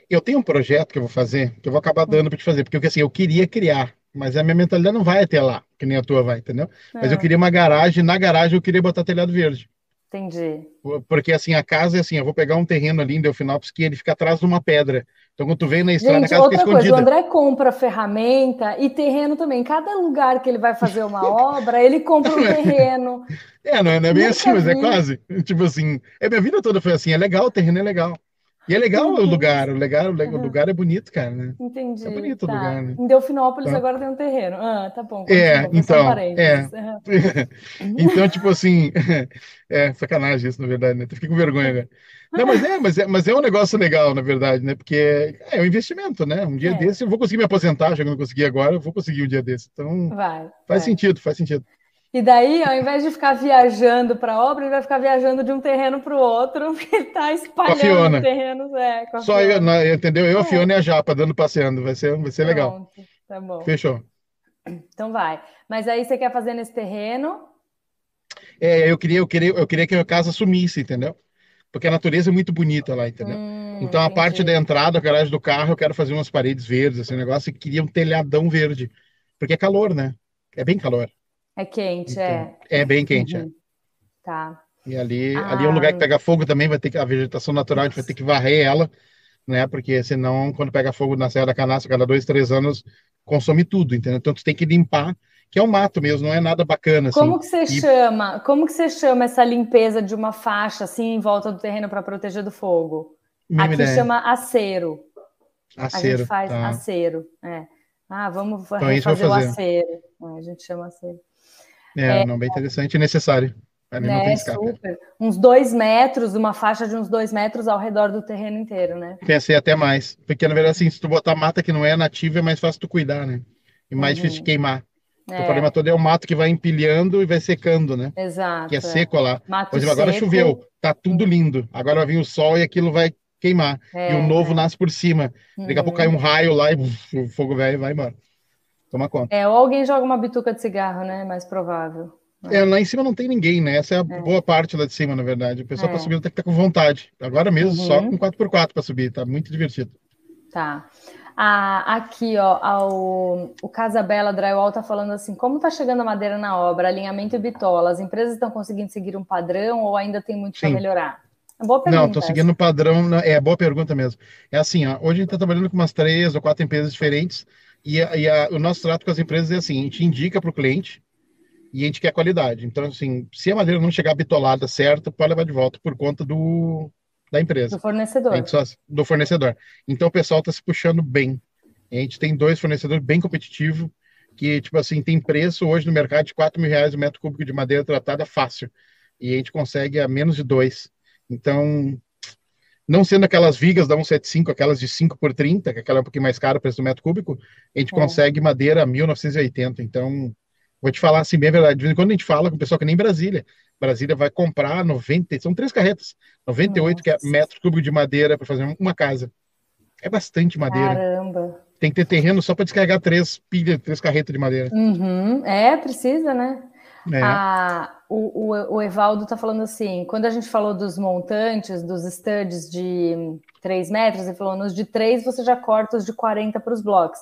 Eu tenho um projeto que eu vou fazer, que eu vou acabar dando para te fazer, porque assim, eu queria criar, mas a minha mentalidade não vai até lá, que nem a tua vai, entendeu? É. Mas eu é. queria uma garagem, na garagem eu queria botar telhado verde. Entendi. Porque assim, a casa é assim, eu vou pegar um terreno ali em Delfinópolis que ele fica atrás de uma pedra. Então, quando tu vem na estrada, Gente, a casa outra fica coisa, escondida. O André compra ferramenta e terreno também. Cada lugar que ele vai fazer uma obra, ele compra um terreno. É, não é, não é bem Nunca assim, mas é quase. Tipo assim, é, minha vida toda foi assim, é legal, o terreno é legal. E é legal o lugar, o lugar, o lugar é bonito, cara, né? Entendi. É bonito tá. o lugar, né? Em Delfinópolis tá. agora tem um terreno. Ah, tá bom. É, então, é. então, tipo assim, é sacanagem isso, na verdade, né? Tu fica com vergonha, agora. Não, mas é, mas é, mas é um negócio legal, na verdade, né? Porque é um investimento, né? Um dia é. desse eu vou conseguir me aposentar, já que eu não consegui agora, eu vou conseguir um dia desse. Então, vai, faz vai. sentido, faz sentido. E daí, ao invés de ficar viajando para a obra, ele vai ficar viajando de um terreno para o outro, porque ele está espalhando terrenos. É, Só eu, entendeu? Eu, a é. Fiona e a Japa dando passeando. Vai ser, vai ser legal. Tá bom. Fechou. Então vai. Mas aí você quer fazer nesse terreno? É, eu queria, eu queria, eu queria que a casa sumisse, entendeu? Porque a natureza é muito bonita lá, entendeu? Hum, então a entendi. parte da entrada, a garagem do carro, eu quero fazer umas paredes verdes, esse negócio, e queria um telhadão verde. Porque é calor, né? É bem calor. É quente, então, é. É bem quente, é. uhum. é. Tá. E ali, ah. ali é um lugar que pega fogo também, vai ter que, a vegetação natural, a gente vai ter que varrer ela, né? Porque senão, quando pega fogo na Serra da Canastra, cada dois, três anos, consome tudo, entendeu? Então, tu tem que limpar, que é um mato mesmo, não é nada bacana. Assim. Como que você e... chama? Como que você chama essa limpeza de uma faixa assim em volta do terreno para proteger do fogo? Mesma Aqui ideia. chama acero. Acero. A gente faz tá. acero. É. Ah, vamos então, fazer, fazer o acero. É, a gente chama acero. É, é, não, bem interessante e necessário. né, super. Uns dois metros, uma faixa de uns dois metros ao redor do terreno inteiro, né? Pensei até mais. Porque, na verdade, assim, se tu botar mata que não é nativa, é mais fácil tu cuidar, né? E mais uhum. difícil de queimar. É. O problema todo é o mato que vai empilhando e vai secando, né? Exato. Que é seco lá. Mato Por exemplo, agora seco. choveu, tá tudo lindo. Agora vai vir o sol e aquilo vai queimar. É, e o novo é. nasce por cima. Daqui a pouco cai um uhum. raio lá e o fogo velho vai embora. Toma conta. É, ou alguém joga uma bituca de cigarro, né? Mais provável. É, lá em cima não tem ninguém, né? Essa é a é. boa parte lá de cima, na verdade. O pessoal é. para subir tem que estar com vontade. Agora mesmo, uhum. só com 4x4 para subir, tá muito divertido. Tá. Ah, aqui, ó, ao, o Casabella Drywall tá falando assim: como tá chegando a madeira na obra, alinhamento e bitola? As empresas estão conseguindo seguir um padrão ou ainda tem muito para melhorar? É boa pergunta. Não, estou seguindo um padrão. É boa pergunta mesmo. É assim, ó, hoje a gente está trabalhando com umas três ou quatro empresas diferentes e, a, e a, o nosso trato com as empresas é assim: a gente indica para o cliente e a gente quer qualidade. Então, assim, se a madeira não chegar bitolada certa, pode levar de volta por conta do, da empresa. Do fornecedor. Só, do fornecedor. Então, o pessoal está se puxando bem. A gente tem dois fornecedores bem competitivos, que, tipo assim, tem preço hoje no mercado de 4 mil reais o metro cúbico de madeira tratada fácil. E a gente consegue a menos de dois. Então, não sendo aquelas vigas da 175, aquelas de 5 por 30, que aquela é um pouquinho mais cara o preço do metro cúbico, a gente é. consegue madeira a 1980. Então, vou te falar assim, bem verdade. De vez em quando a gente fala com o pessoal que nem Brasília. Brasília vai comprar 90, são três carretas, 98 que é metros cúbicos de madeira para fazer uma casa. É bastante madeira. Caramba. Tem que ter terreno só para descarregar três pilhas, três carretas de madeira. Uhum. É, precisa, né? É. A, o, o, o, Evaldo está falando assim: quando a gente falou dos montantes, dos studs de 3 metros, ele falou: nos de 3 você já corta os de 40 para os blocos.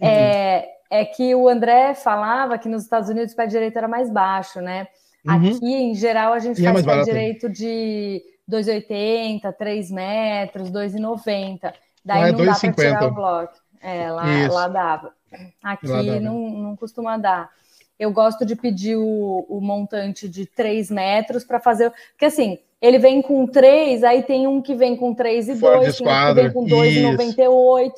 Uhum. É, é que o André falava que nos Estados Unidos o pé direito era mais baixo, né? Uhum. Aqui, em geral, a gente e é faz é pé direito de 2,80, 3 metros, 2,90. Daí ah, é não 2, dá para tirar o bloco. É, lá, lá dava. Aqui lá dava. Não, não costuma dar. Eu gosto de pedir o, o montante de 3 metros para fazer. Porque assim, ele vem com 3, aí tem um que vem com 3 e 2, tem um que vem com 2,98.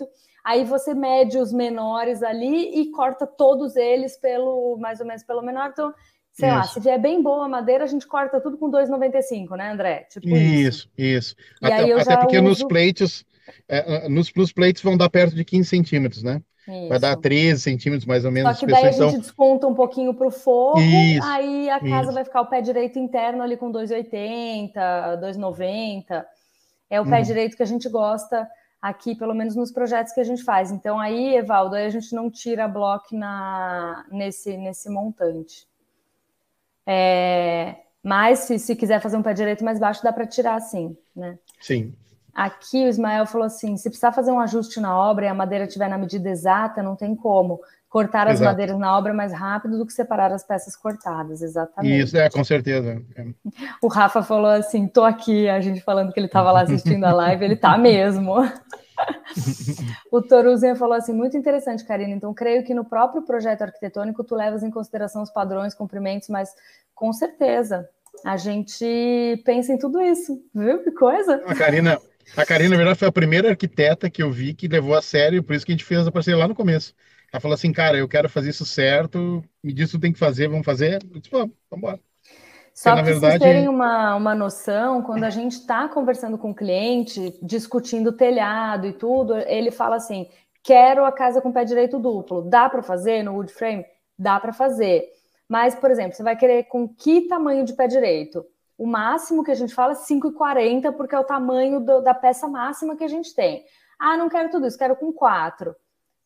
Aí você mede os menores ali e corta todos eles pelo mais ou menos pelo menor. Então, sei isso. lá, se vier bem boa a madeira, a gente corta tudo com 2,95, né, André? Tipo isso, isso. isso. Até, até porque uso... nos plates, é, nos, nos plates vão dar perto de 15 centímetros, né? Isso. Vai dar 13 centímetros mais ou menos. Só que daí a gente desconta um pouquinho para o forro, isso, aí a casa isso. vai ficar o pé direito interno ali com 2,80, 2,90. É o pé uhum. direito que a gente gosta aqui, pelo menos nos projetos que a gente faz. Então aí, Evaldo, aí a gente não tira bloco na, nesse, nesse montante. É, mas se, se quiser fazer um pé direito mais baixo, dá para tirar sim, né? Sim. Aqui o Ismael falou assim: se precisar fazer um ajuste na obra e a madeira estiver na medida exata, não tem como. Cortar as Exato. madeiras na obra é mais rápido do que separar as peças cortadas, exatamente. Isso, é, com certeza. É. O Rafa falou assim: tô aqui, a gente falando que ele estava lá assistindo a live, ele tá mesmo. o Toruzinha falou assim: muito interessante, Karina. Então, creio que no próprio projeto arquitetônico tu levas em consideração os padrões, comprimentos, mas com certeza a gente pensa em tudo isso, viu? Que coisa. A Karina, a Karina, na verdade, foi a primeira arquiteta que eu vi que levou a sério, por isso que a gente fez a parceria lá no começo. Ela falou assim, cara, eu quero fazer isso certo, me diz o que tem que fazer, vamos fazer. Eu disse, vamos embora. Só para verdade... vocês terem uma, uma noção, quando a gente está conversando com o cliente, discutindo telhado e tudo, ele fala assim: quero a casa com pé direito duplo. Dá para fazer no wood frame? Dá para fazer. Mas, por exemplo, você vai querer com que tamanho de pé direito? O máximo que a gente fala é 5,40, porque é o tamanho do, da peça máxima que a gente tem. Ah, não quero tudo isso, quero com 4.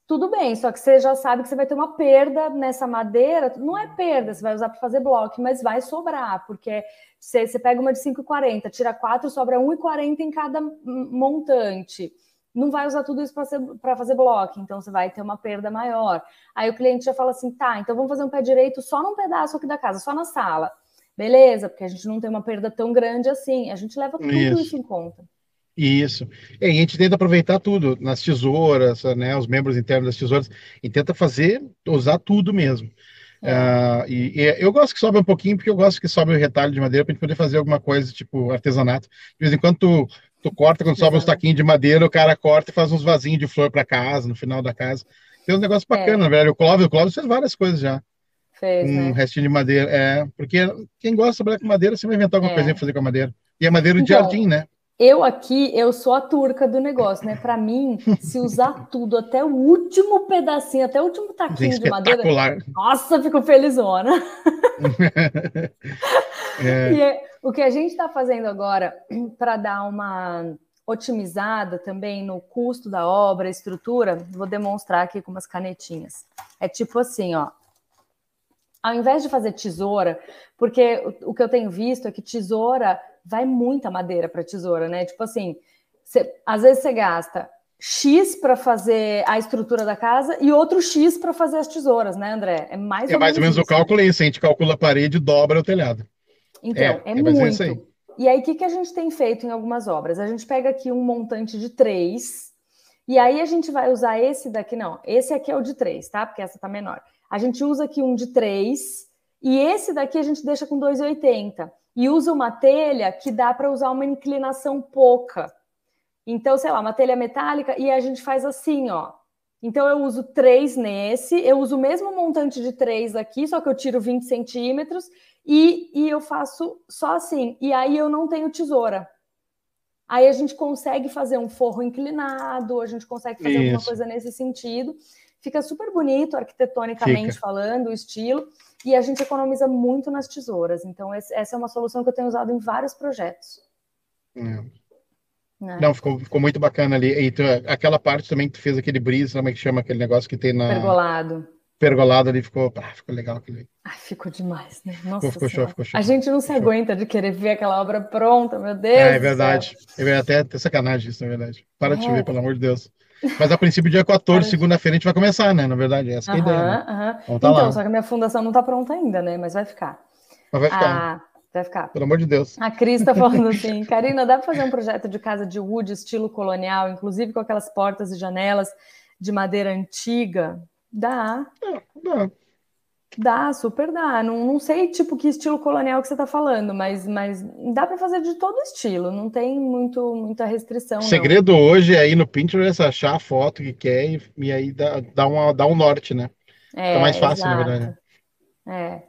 Tudo bem, só que você já sabe que você vai ter uma perda nessa madeira. Não é perda, você vai usar para fazer bloco, mas vai sobrar, porque você, você pega uma de 5,40, tira 4, sobra 1,40 em cada montante. Não vai usar tudo isso para fazer bloco, então você vai ter uma perda maior. Aí o cliente já fala assim: tá, então vamos fazer um pé direito só num pedaço aqui da casa, só na sala. Beleza, porque a gente não tem uma perda tão grande assim. A gente leva tudo isso, isso em conta. Isso. E a gente tenta aproveitar tudo nas tesouras, né, os membros internos das tesouras, e tenta fazer, usar tudo mesmo. É. Uh, e, e, eu gosto que sobe um pouquinho, porque eu gosto que sobe o retalho de madeira para a gente poder fazer alguma coisa, tipo artesanato. De vez em quando tu, tu corta, quando sobe uns taquinhos de madeira, o cara corta e faz uns vasinhos de flor para casa, no final da casa. Tem um negócio bacana, é. velho. O Clóvis, o Clóvis fez várias coisas já. Fez, um né? restinho de madeira. É, porque quem gosta de trabalhar com madeira, você vai inventar alguma é. coisinha para fazer com a madeira. E é madeira de então, jardim, né? Eu aqui, eu sou a turca do negócio, né? Para mim, se usar tudo até o último pedacinho, até o último taquinho de madeira, nossa, fico felizona. é. E é, o que a gente está fazendo agora para dar uma otimizada também no custo da obra, estrutura, vou demonstrar aqui com umas canetinhas. É tipo assim, ó. Ao invés de fazer tesoura, porque o que eu tenho visto é que tesoura vai muita madeira para tesoura, né? Tipo assim, cê, às vezes você gasta X para fazer a estrutura da casa e outro X para fazer as tesouras, né, André? É mais é ou mais ou menos isso. o cálculo é esse, a gente calcula a parede e dobra o telhado. Então, é, é, é muito. Aí. E aí, o que, que a gente tem feito em algumas obras? A gente pega aqui um montante de três, e aí a gente vai usar esse daqui, não, esse aqui é o de três, tá? Porque essa tá menor. A gente usa aqui um de três, e esse daqui a gente deixa com 2,80 e usa uma telha que dá para usar uma inclinação pouca. Então, sei lá, uma telha metálica e a gente faz assim, ó. Então, eu uso três nesse, eu uso o mesmo montante de três aqui, só que eu tiro 20 centímetros e, e eu faço só assim. E aí eu não tenho tesoura. Aí a gente consegue fazer um forro inclinado, a gente consegue fazer Isso. alguma coisa nesse sentido. Fica super bonito arquitetonicamente Fica. falando, o estilo e a gente economiza muito nas tesouras. Então, esse, essa é uma solução que eu tenho usado em vários projetos. É. Né? Não, ficou, ficou muito bacana ali. E tu, aquela parte também que tu fez aquele brise, como é que chama aquele negócio que tem na. Pergolado. Pergolado ali ficou. Ah, ficou legal aquele. Ai, ficou demais, né? Nossa. Ficou, ficou show, ficou show. A gente não se aguenta de querer ver aquela obra pronta, meu Deus. É, é verdade. Eu até ter sacanagem isso, na verdade. Para é. de ver, pelo amor de Deus. Mas a princípio, dia 14, segunda-feira, a gente vai começar, né? Na verdade, essa é a ideia. Né? Então, tá então, só que a minha fundação não está pronta ainda, né? Mas vai ficar. Mas vai ficar. Ah, vai ficar. Pelo amor de Deus. A Cris está falando assim, Karina, dá para fazer um projeto de casa de wood estilo colonial, inclusive com aquelas portas e janelas de madeira antiga? Dá. É, dá. Dá, super dá. Não, não sei, tipo, que estilo colonial que você está falando, mas, mas dá para fazer de todo estilo, não tem muito, muita restrição. O segredo não. hoje é ir no Pinterest, achar a foto que quer e, e aí dá, dá, uma, dá um norte, né? É, mais fácil, exato. na verdade. É.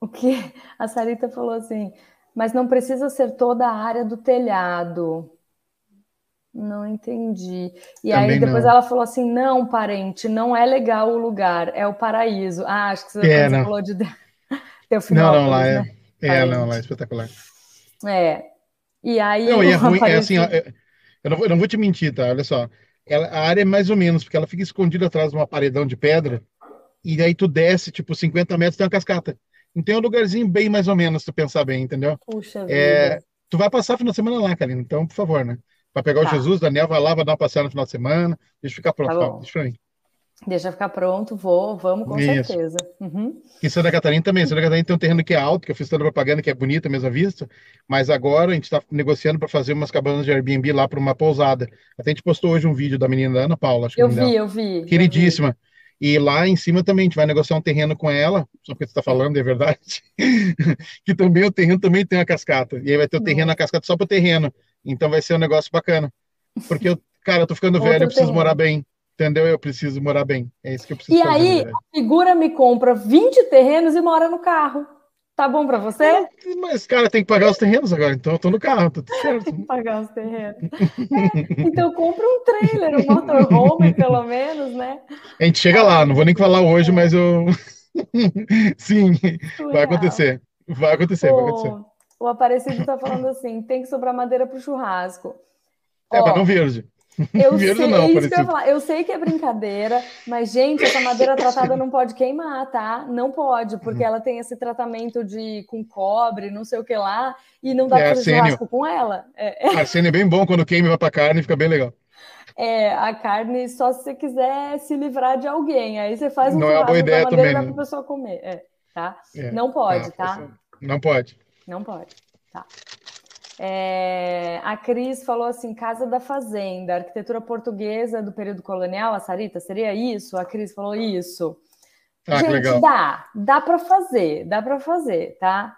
O que a Sarita falou assim, mas não precisa ser toda a área do telhado. Não entendi. E Também aí depois não. ela falou assim: não, parente, não é legal o lugar, é o paraíso. Ah, acho que você, é, você falou de Não, não, lá é. Né? É, não, lá é espetacular. É. E aí. Não, e é ruim, é assim, ó, eu, não vou, eu não vou te mentir, tá? Olha só. Ela, a área é mais ou menos, porque ela fica escondida atrás de uma paredão de pedra, e aí tu desce, tipo, 50 metros, tem uma cascata. Então é um lugarzinho bem mais ou menos, se tu pensar bem, entendeu? Puxa é, vida. Tu vai passar a final de semana lá, Karina, então, por favor, né? Vai pegar tá. o Jesus, Daniel vai lá, vai dar uma passeada no final de semana. Deixa ficar pronto, tá deixa pra mim. Deixa ficar pronto, vou, vamos com Isso. certeza. Uhum. Em Santa Catarina também. Santa Catarina tem um terreno que é alto, que eu fiz toda a propaganda, que é bonita mesmo à vista, mas agora a gente está negociando para fazer umas cabanas de Airbnb lá para uma pousada. Até a gente postou hoje um vídeo da menina da Ana Paula. eu vi, eu vi. Queridíssima. Eu vi. E lá em cima também a gente vai negociar um terreno com ela, só porque você está falando, é verdade, que também o terreno também tem uma cascata. E aí vai ter o terreno, a cascata só para o terreno. Então vai ser um negócio bacana. Porque, eu, cara, eu tô ficando velho, eu preciso terreno. morar bem. Entendeu? Eu preciso morar bem. É isso que eu preciso E fazer, aí, a figura me compra 20 terrenos e mora no carro. Tá bom para você? É, mas, cara, tem que pagar os terrenos agora, então eu tô no carro, tá tudo certo. tem que pagar os terrenos. É, então compra um trailer, um motorhome, pelo menos, né? A gente chega lá, não vou nem falar hoje, mas eu. Sim, Surreal. vai acontecer. Vai acontecer, o, vai acontecer. O Aparecido tá falando assim: tem que sobrar madeira pro churrasco. É, Ó, mas não verde. Eu verde sei, não, é isso que eu, falar. eu sei que é brincadeira, mas, gente, essa madeira tratada não pode queimar, tá? Não pode, porque ela tem esse tratamento de com cobre, não sei o que lá, e não dá é, para churrasco com ela. É. Arsênio é bem bom quando queima vai pra carne, fica bem legal. É, a carne só se você quiser se livrar de alguém. Aí você faz um não é boa ideia madeira também, para a pessoa comer. É, tá? É, não pode, tá? Não pode. Não pode, tá? É, a Cris falou assim: Casa da Fazenda, arquitetura portuguesa do período colonial, a Sarita, seria isso? A Cris falou isso. Ah, Gente, legal. dá, dá para fazer, dá para fazer, tá?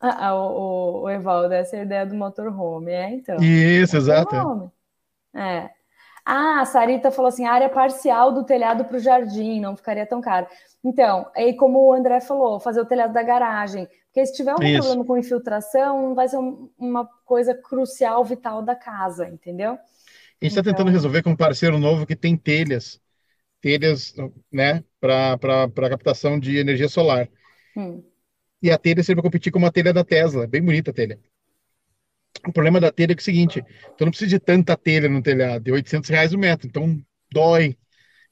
Ah, ah, o, o, Evaldo, essa é a ideia do motorhome, é então. Isso, exato. É. Ah, a Sarita falou assim: área parcial do telhado para o jardim, não ficaria tão caro. Então, aí como o André falou, fazer o telhado da garagem. Porque se tiver algum Isso. problema com infiltração, vai ser uma coisa crucial, vital da casa, entendeu? A gente está então... tentando resolver com um parceiro novo que tem telhas, telhas, né, para captação de energia solar. Hum. E a telha serve para competir com uma telha da Tesla, bem bonita a telha. O problema da telha é, que é o seguinte, tu não precisa de tanta telha no telhado, é 800 reais o metro, então dói,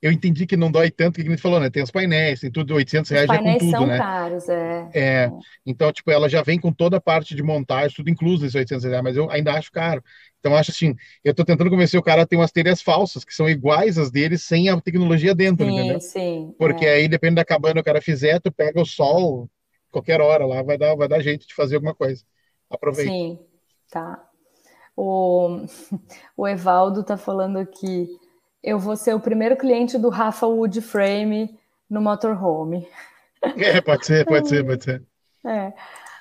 eu entendi que não dói tanto, que a gente falou, né? Tem os painéis, tem tudo, 800 reais já com tudo, são né? caros, é. é. Então, tipo, ela já vem com toda a parte de montagem, tudo incluso nesses 800 reais, mas eu ainda acho caro. Então, acho assim, eu tô tentando convencer o cara a ter umas telhas falsas, que são iguais às deles, sem a tecnologia dentro, sim, entendeu? Sim, Porque é. aí, depende da cabana que o cara fizer, tu pega o sol, qualquer hora lá, vai dar, vai dar jeito de fazer alguma coisa. Aproveita. Sim, tá. O, o Evaldo tá falando aqui eu vou ser o primeiro cliente do Rafa Wood Frame no motorhome. É, pode ser, pode ser, pode ser. É.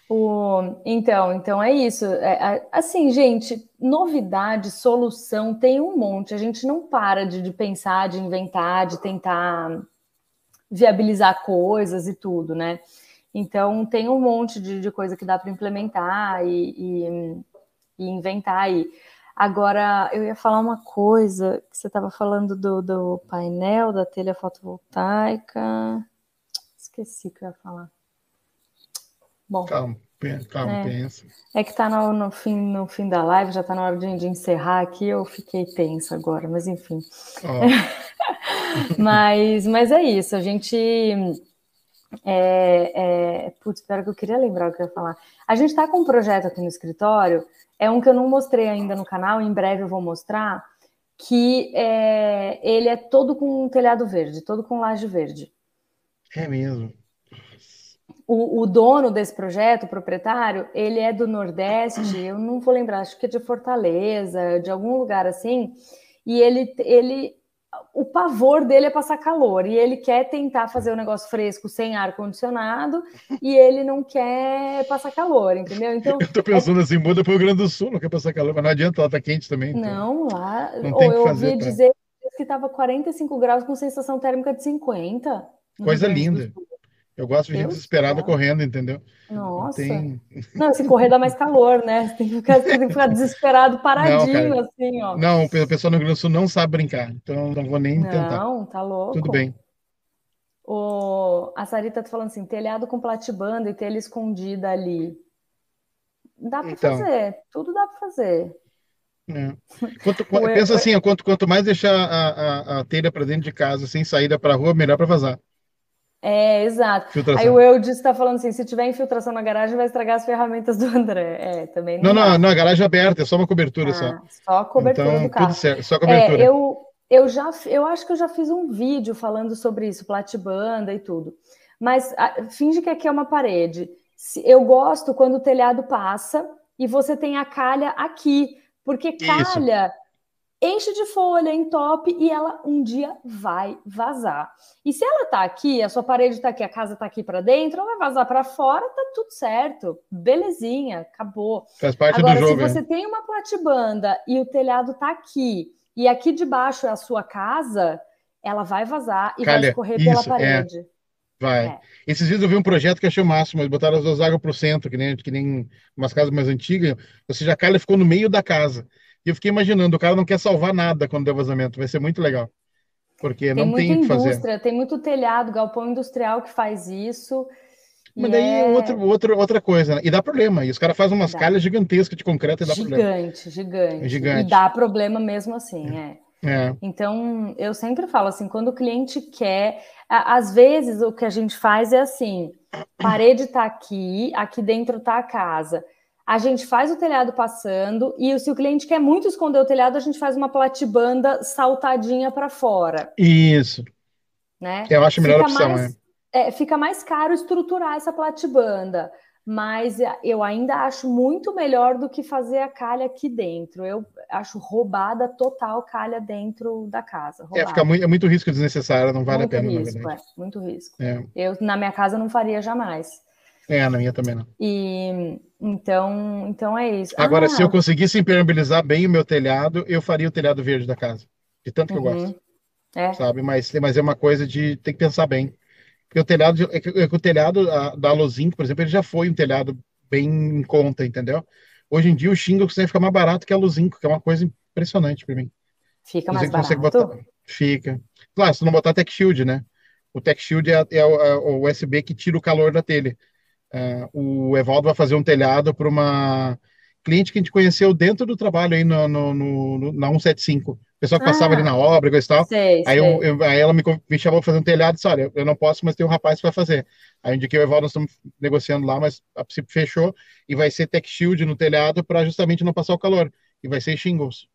O, então, então é isso. É, assim, gente, novidade, solução tem um monte. A gente não para de, de pensar, de inventar, de tentar viabilizar coisas e tudo, né? Então tem um monte de, de coisa que dá para implementar e, e, e inventar aí. Agora, eu ia falar uma coisa, que você estava falando do, do painel, da telha fotovoltaica. Esqueci o que eu ia falar. Bom. Calma, calma, é, pensa. É que está no, no, fim, no fim da live, já está na hora de, de, encerrar aqui, eu fiquei tensa agora, mas enfim. Oh. mas, mas é isso, a gente. É, é, putz, que eu queria lembrar o que eu ia falar. A gente está com um projeto aqui no escritório é um que eu não mostrei ainda no canal, em breve eu vou mostrar, que é, ele é todo com telhado verde, todo com laje verde. É mesmo. O, o, dono desse projeto, o proprietário, ele é do Nordeste, eu não vou lembrar, acho que é de Fortaleza, de algum lugar assim, e ele, ele o pavor dele é passar calor e ele quer tentar fazer o negócio fresco sem ar condicionado e ele não quer passar calor, entendeu? Então eu tô pensando é... assim, muda para o Rio Grande do Sul, não quer passar calor, mas não adianta, ela tá quente também. Então. Não, lá, não ou eu ouvi pra... dizer que estava 45 graus com sensação térmica de 50. Coisa linda. Eu gosto de gente desesperada correndo, entendeu? Nossa. Tem... Não, se correr dá mais calor, né? Você tem que ficar, tem que ficar desesperado, paradinho, não, assim, ó. Não, o pessoal no Rio Grande do Sul não sabe brincar, então não vou nem tentar. Não, tá louco. Tudo bem. O... A Sarita tá falando assim, telhado com platibanda e telha escondida ali. Dá para então, fazer, tudo dá para fazer. É. Quanto, pensa assim, quanto, quanto mais deixar a, a, a telha para dentro de casa sem saída para a rua, melhor para vazar. É, exato. Filtração. Aí o Eudes está falando assim: se tiver infiltração na garagem, vai estragar as ferramentas do André. É, também não. Não, não, não a garagem é aberta, é só uma cobertura ah, só. Só a cobertura então, do carro. Tudo certo, só cobertura. É, eu, eu, já, eu acho que eu já fiz um vídeo falando sobre isso, platibanda e tudo. Mas a, finge que aqui é uma parede. Eu gosto quando o telhado passa e você tem a calha aqui, porque calha. Isso enche de folha, entope e ela um dia vai vazar. E se ela tá aqui, a sua parede tá aqui, a casa tá aqui para dentro, ela vai vazar para fora, tá tudo certo. Belezinha, acabou. Faz parte Agora, do jogo. se você tem uma platibanda e o telhado tá aqui e aqui debaixo é a sua casa, ela vai vazar e Calha, vai escorrer isso, pela é. parede. É. Vai. É. Esses dias eu vi um projeto que achei o máximo. Eles botaram as duas águas para o centro, que nem, que nem umas casas mais antigas. Ou seja, a calha ficou no meio da casa. E eu fiquei imaginando, o cara não quer salvar nada quando der vazamento, vai ser muito legal. Porque tem não tem o que fazer. Tem muito telhado, galpão industrial que faz isso. Mas daí é... outro, outro, outra coisa, né? E dá problema. E os caras fazem umas dá. calhas gigantescas de concreto e dá gigante, problema. Gigante, gigante. Gigante. E dá problema mesmo assim, é. é. Então, eu sempre falo assim, quando o cliente quer, às vezes o que a gente faz é assim, parede está aqui, aqui dentro está a casa a gente faz o telhado passando e se o cliente quer muito esconder o telhado, a gente faz uma platibanda saltadinha para fora. Isso. Né? Eu acho a melhor fica opção, mais, é. é. Fica mais caro estruturar essa platibanda, mas eu ainda acho muito melhor do que fazer a calha aqui dentro. Eu acho roubada total calha dentro da casa. Roubada. É, fica muito, é muito risco desnecessário, não vale muito a pena. Risco, é, muito risco. É. Eu, na minha casa, não faria jamais. É, na minha também não. E então, então é isso. Agora, ah, se eu conseguisse impermeabilizar bem o meu telhado, eu faria o telhado verde da casa. De tanto que uhum. eu gosto. É. Sabe? Mas, mas é uma coisa de ter que pensar bem. Porque o telhado, é que, é que o telhado a, da Lozinc, por exemplo, ele já foi um telhado bem em conta, entendeu? Hoje em dia o shingles fica mais barato que a Lozinco, que é uma coisa impressionante para mim. Fica mais barato? Botar... Fica. Claro, se não botar Tech Shield, né? O Tech Shield é, é, é, o, USB que tira o calor da telha. Uh, o Evaldo vai fazer um telhado para uma cliente que a gente conheceu dentro do trabalho aí no, no, no na 175. O pessoal que passava ah, ali na obra e tal. Sei, aí, eu, eu, aí, ela me, me chamou para fazer um telhado e disse: Olha, eu não posso, mas tem um rapaz que vai fazer. Aí eu indiquei o Evaldo, nós estamos negociando lá, mas a princípio fechou. E vai ser tech shield no telhado para justamente não passar o calor. E vai ser shingles.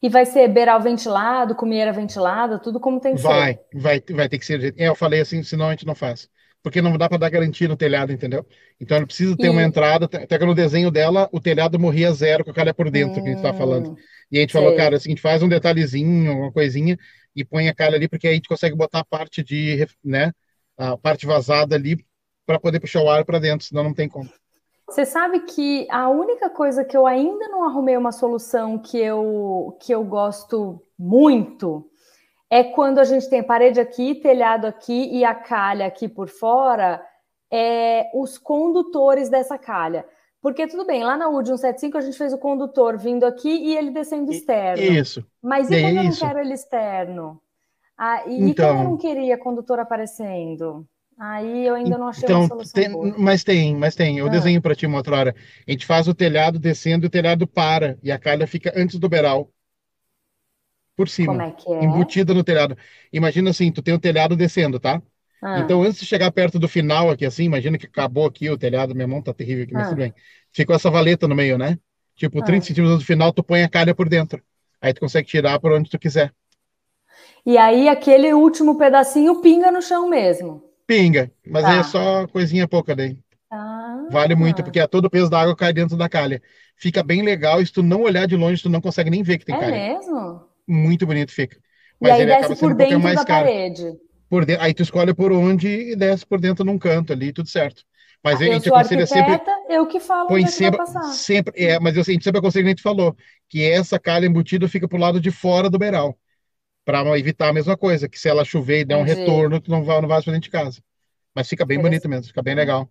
E vai ser beiral ventilado, comieira ventilada, tudo como tem que vai, ser. Vai, vai ter que ser. É, eu falei assim, senão a gente não faz porque não dá para dar garantia no telhado, entendeu? Então ele precisa ter uma entrada, até que no desenho dela o telhado morria zero com a calha por dentro, hum, que a gente está falando. E a gente sei. falou, cara, assim, a gente faz um detalhezinho, uma coisinha, e põe a calha ali, porque aí a gente consegue botar a parte de, né, a parte vazada ali para poder puxar o ar para dentro, senão não tem como. Você sabe que a única coisa que eu ainda não arrumei uma solução que eu, que eu gosto muito é quando a gente tem parede aqui, telhado aqui e a calha aqui por fora, é, os condutores dessa calha. Porque tudo bem, lá na UD 175 a gente fez o condutor vindo aqui e ele descendo externo. Isso. Mas e é quando eu não quero ele externo? Ah, e, então, e quando eu não queria condutor aparecendo? Aí eu ainda não achei então, uma solução tem, boa. Mas tem, mas tem. Eu ah. desenho para ti uma outra hora. A gente faz o telhado descendo e o telhado para. E a calha fica antes do beiral por cima, Como é que é? embutida no telhado. Imagina assim, tu tem o telhado descendo, tá? Ah. Então, antes de chegar perto do final aqui, assim, imagina que acabou aqui o telhado, minha mão tá terrível aqui, mas ah. tudo bem. Ficou essa valeta no meio, né? Tipo, 30 ah. centímetros do final, tu põe a calha por dentro. Aí tu consegue tirar por onde tu quiser. E aí, aquele último pedacinho pinga no chão mesmo. Pinga, mas tá. aí é só coisinha pouca daí. Ah. Vale muito, porque todo o peso da água cai dentro da calha. Fica bem legal, e se tu não olhar de longe, tu não consegue nem ver que tem é calha. É mesmo? Muito bonito fica. Mas e aí desce por dentro da caro. parede. Por de... Aí tu escolhe por onde e desce por dentro num canto ali, tudo certo. Mas ah, a gente aconselha sempre. Eu que falo põe sempre, sempre é, mas a gente sempre aconselha, a gente falou, que essa calha embutida fica pro lado de fora do beiral. Para evitar a mesma coisa, que se ela chover e der um retorno, tu não vai, não vai para dentro de casa. Mas fica bem bonito mesmo, fica bem legal.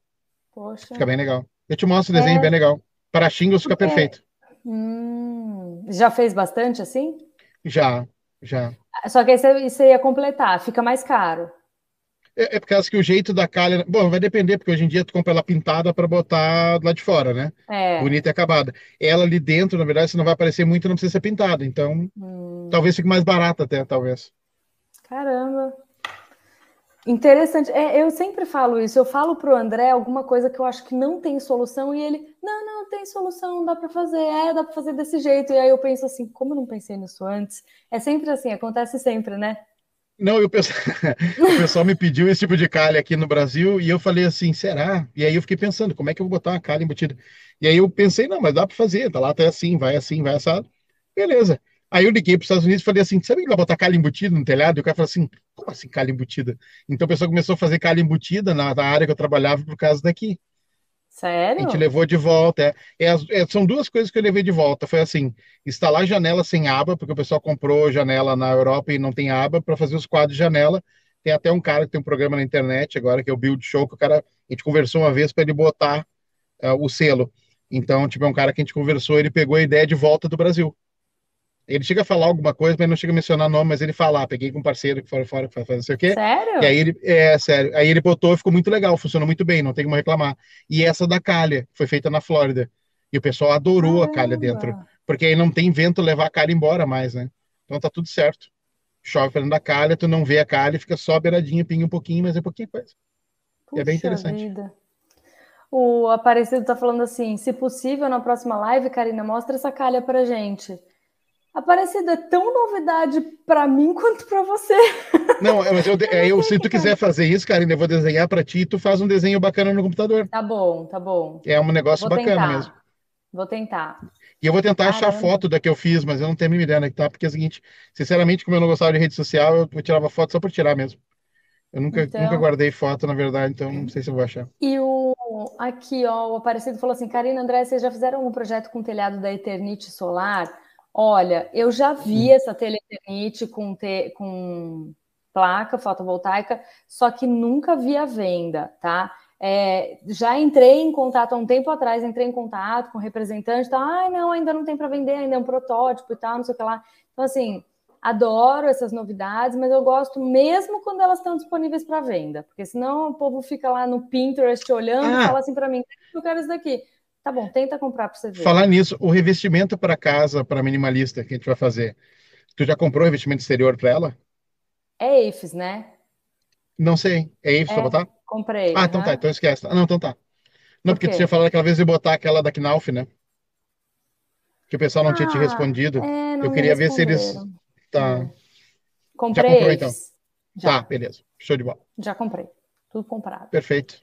Poxa. Fica bem legal. Eu te mostro o desenho é... bem legal. Para shingles fica perfeito. Hum, já fez bastante assim? Já, já. Só que aí você, você ia completar, fica mais caro. É, é por causa que o jeito da calha. Bom, vai depender, porque hoje em dia tu compra ela pintada para botar lá de fora, né? É. Bonita e acabada. Ela ali dentro, na verdade, você não vai aparecer muito, não precisa ser pintada. Então, hum. talvez fique mais barata até, talvez. Caramba. Interessante. É, eu sempre falo isso. Eu falo para o André alguma coisa que eu acho que não tem solução e ele, não, não tem solução, dá para fazer, é, dá para fazer desse jeito. E aí eu penso assim, como eu não pensei nisso antes? É sempre assim, acontece sempre, né? Não, o pessoal, o pessoal me pediu esse tipo de calha aqui no Brasil e eu falei assim, será? E aí eu fiquei pensando, como é que eu vou botar uma calha embutida? E aí eu pensei, não, mas dá para fazer, tá lá até assim, vai assim, vai assado. Beleza. Aí eu liguei para os Estados Unidos e falei assim, sabe que vai botar calha embutida no telhado? E o cara falou assim, como assim calha embutida? Então o pessoal começou a fazer calha embutida na, na área que eu trabalhava por causa daqui. Sério? A gente levou de volta. É, é, é, são duas coisas que eu levei de volta. Foi assim, instalar janela sem aba, porque o pessoal comprou janela na Europa e não tem aba, para fazer os quadros de janela. Tem até um cara que tem um programa na internet agora, que é o Build Show, que o cara, a gente conversou uma vez para ele botar uh, o selo. Então, tipo, é um cara que a gente conversou, ele pegou a ideia de volta do Brasil. Ele chega a falar alguma coisa, mas não chega a mencionar nome, mas ele fala, ah, peguei com um parceiro que fora fora, faz não sei o quê. Sério? E aí ele, é, sério. Aí ele botou e ficou muito legal, funcionou muito bem, não tem como reclamar. E essa da calha, foi feita na Flórida. E o pessoal adorou Caramba. a calha dentro. Porque aí não tem vento levar a calha embora mais, né? Então tá tudo certo. Chove perto da calha, tu não vê a calha, fica só beiradinha, pinga um pouquinho, mas é pouquinho coisa. Puxa é bem interessante. Vida. O Aparecido tá falando assim: se possível, na próxima live, Karina, mostra essa calha pra gente. Aparecida é tão novidade para mim quanto para você. Não, mas eu, é, eu, se tu quiser fazer isso, Karine, eu vou desenhar para ti e tu faz um desenho bacana no computador. Tá bom, tá bom. É um negócio vou bacana tentar. mesmo. Vou tentar. E eu vou tentar Caramba. achar foto da que eu fiz, mas eu não tenho a mínima ideia onde tá, porque é o seguinte, sinceramente, como eu não gostava de rede social, eu, tirava foto só por tirar mesmo. Eu nunca, então... nunca guardei foto, na verdade, então não sei se eu vou achar. E o aqui, ó, o Aparecido falou assim, Karina, André, vocês já fizeram um projeto com telhado da Eternite Solar? Olha, eu já vi essa Teleternite com, te, com placa fotovoltaica, só que nunca vi a venda, tá? É, já entrei em contato há um tempo atrás, entrei em contato com o representante, tá? Ai, não, ainda não tem para vender, ainda é um protótipo e tal, não sei o que lá. Então, assim, adoro essas novidades, mas eu gosto mesmo quando elas estão disponíveis para venda, porque senão o povo fica lá no Pinterest olhando ah. e fala assim para mim: eu quero isso daqui. Tá bom, tenta comprar para você ver. Falar nisso, o revestimento para casa, para minimalista que a gente vai fazer. Tu já comprou revestimento exterior para ela? É EIFES, né? Não sei. É EIFES é, pra botar? Comprei. Ah, então tá, então esquece. Ah, não, então tá. Não, Por porque tu tinha falado aquela vez de botar aquela da Knauf, né? Que o pessoal não ah, tinha te ah, respondido. É, Eu queria ver se eles. Tá. É. Comprei. Já comprou, então? Já. Tá, beleza. Show de bola. Já comprei. Tudo comprado. Perfeito.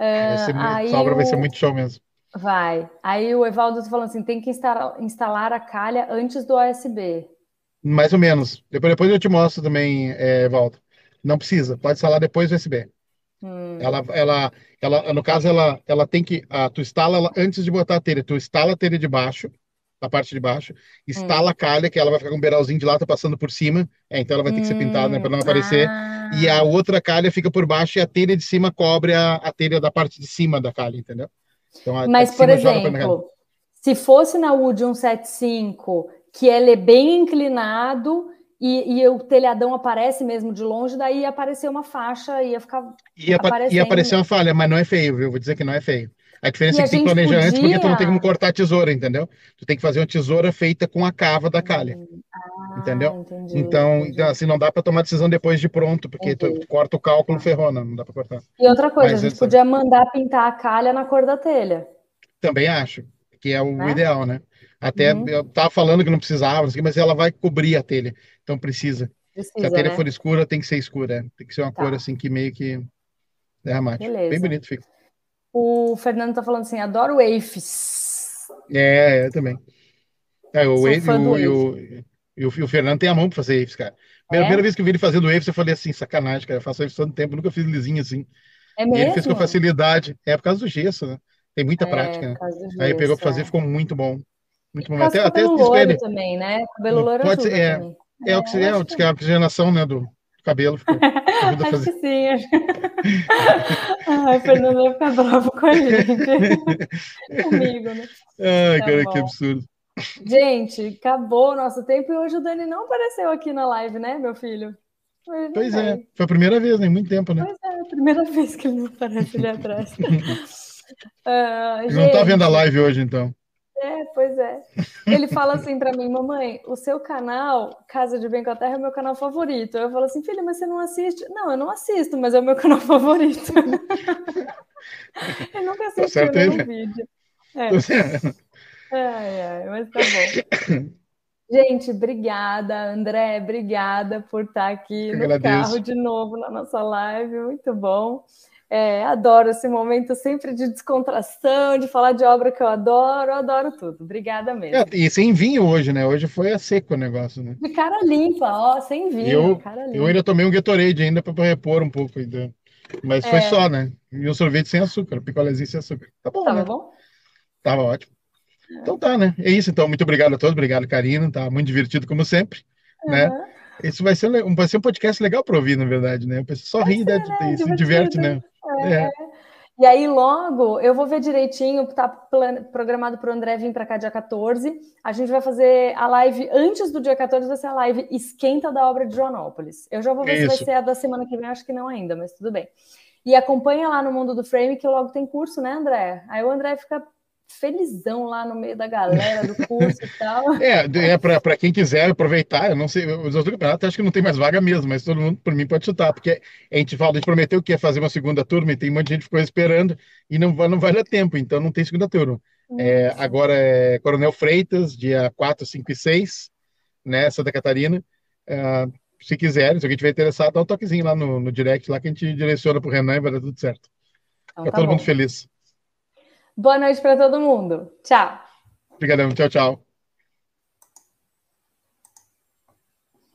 Uh, obra o... vai ser muito show mesmo. Vai. Aí o Evaldo tá falando assim: tem que instalar, instalar a calha antes do OSB. Mais ou menos. Depois, depois eu te mostro também, é, Evaldo. Não precisa, pode instalar depois do USB. Hum. Ela, ela, ela, no caso, ela, ela tem que. Ah, tu instala ela antes de botar a telha. Tu instala a telha de baixo, a parte de baixo, instala hum. a calha, que ela vai ficar com um beiralzinho de lata passando por cima. É, então ela vai ter que ser pintada, né, para não aparecer. Ah. E a outra calha fica por baixo e a telha de cima cobre a, a telha da parte de cima da calha, entendeu? Então, Mas, por exemplo, se fosse na Wood 175, que ele é bem inclinado e, e, o telhadão aparece mesmo de longe, daí ia aparecer uma faixa, ia ficar. Ia, ia aparecer uma falha, mas não é feio, viu? Vou dizer que não é feio. A diferença é que tem que planejar podia... antes, porque tu não tem como cortar a tesoura, entendeu? Tu tem que fazer uma tesoura feita com a cava da calha. Ah, entendeu? Entendi, então, entendi. então, assim, não dá para tomar decisão depois de pronto, porque tu, tu, corta o cálculo, ferrona, não dá para cortar. E outra coisa, Mas a gente podia mandar pintar a calha na cor da telha. Também acho, que é o é? ideal, né? Até uhum. eu tava falando que não precisava, mas ela vai cobrir a telha, então precisa. precisa Se a telha né? for escura, tem que ser escura, tem que ser uma tá. cor assim que meio que derramate. Beleza. Bem bonito fica. O Fernando tá falando assim, adoro Wafes. É, eu também. É, o Wave, o, o, E o, o Fernando tem a mão para fazer waves, cara. É? Primeira vez que eu vi ele fazendo waves, eu falei assim, sacanagem, cara, eu faço waves tanto tempo, nunca fiz lisinho assim. É mesmo? E ele fez com facilidade. É por causa do gesso, né? Tem muita é, prática, né? Aí pegou para fazer, é. ficou muito bom. Muito bom. Até, até loiro também, né? Cabelo loiro Pode ser, é, também. É, é, o que, é, é, é a oxigenação, né, do cabelo. Ficou, acho fazer. que sim. Ai, Fernando vai ficar bravo com a gente. Comigo, né? Ai, tá cara, bom. que absurdo. Gente, acabou o nosso tempo e hoje o Dani não apareceu aqui na live, né, meu filho? Pois é, foi a primeira vez, né? Muito tempo, né? Pois é, a primeira vez que ele não aparece ali atrás. uh, gente... Não tá vendo a live hoje, então. É, pois é. Ele fala assim para mim, mamãe, o seu canal, Casa de Bem com a Terra, é o meu canal favorito. Eu falo assim, filha, mas você não assiste? Não, eu não assisto, mas é o meu canal favorito. eu nunca tá assisti tá nenhum vídeo. É. Ai, ai, mas tá bom. Gente, obrigada, André, obrigada por estar aqui eu no agradeço. carro de novo na nossa live, muito bom. É, adoro esse momento sempre de descontração, de falar de obra que eu adoro, eu adoro tudo. Obrigada mesmo. É, e sem vinho hoje, né? Hoje foi a seco o negócio, né? De cara limpa, ó, sem vinho. Eu, eu ainda tomei um Gatorade ainda para repor um pouco ainda. Mas é. foi só, né? E o sorvete sem açúcar, picolézinho sem açúcar. Tá bom, Tava né? bom? Tava ótimo. Então tá, né? É isso, então. Muito obrigado a todos. Obrigado, Karina. Tá muito divertido, como sempre. Uhum. Né? Isso vai ser, vai ser um podcast legal para ouvir, na verdade, né? O pessoal só ri, né? né? Se diverte, né? É. é. E aí, logo, eu vou ver direitinho, tá programado para o André vir para cá dia 14. A gente vai fazer a live antes do dia 14, vai ser a live Esquenta da obra de Joanópolis. Eu já vou ver Isso. se vai ser a da semana que vem, acho que não ainda, mas tudo bem. E acompanha lá no Mundo do Frame, que logo tem curso, né, André? Aí o André fica felizão lá no meio da galera do curso e tal. É, é para quem quiser aproveitar, eu não sei, os outros campeonatos acho que não tem mais vaga mesmo, mas todo mundo, por mim, pode chutar, porque a gente fala, a gente prometeu que ia fazer uma segunda turma e tem um monte de gente que ficou esperando e não, não vai dar tempo, então não tem segunda turma. É, agora é Coronel Freitas, dia 4, 5 e 6, né, Santa Catarina. É, se quiserem, se alguém tiver interessado, dá um toquezinho lá no, no direct, lá que a gente direciona para o Renan e vai dar tudo certo. Então, tá todo bom. mundo feliz. Boa noite para todo mundo. Tchau. Obrigadão. Tchau, tchau.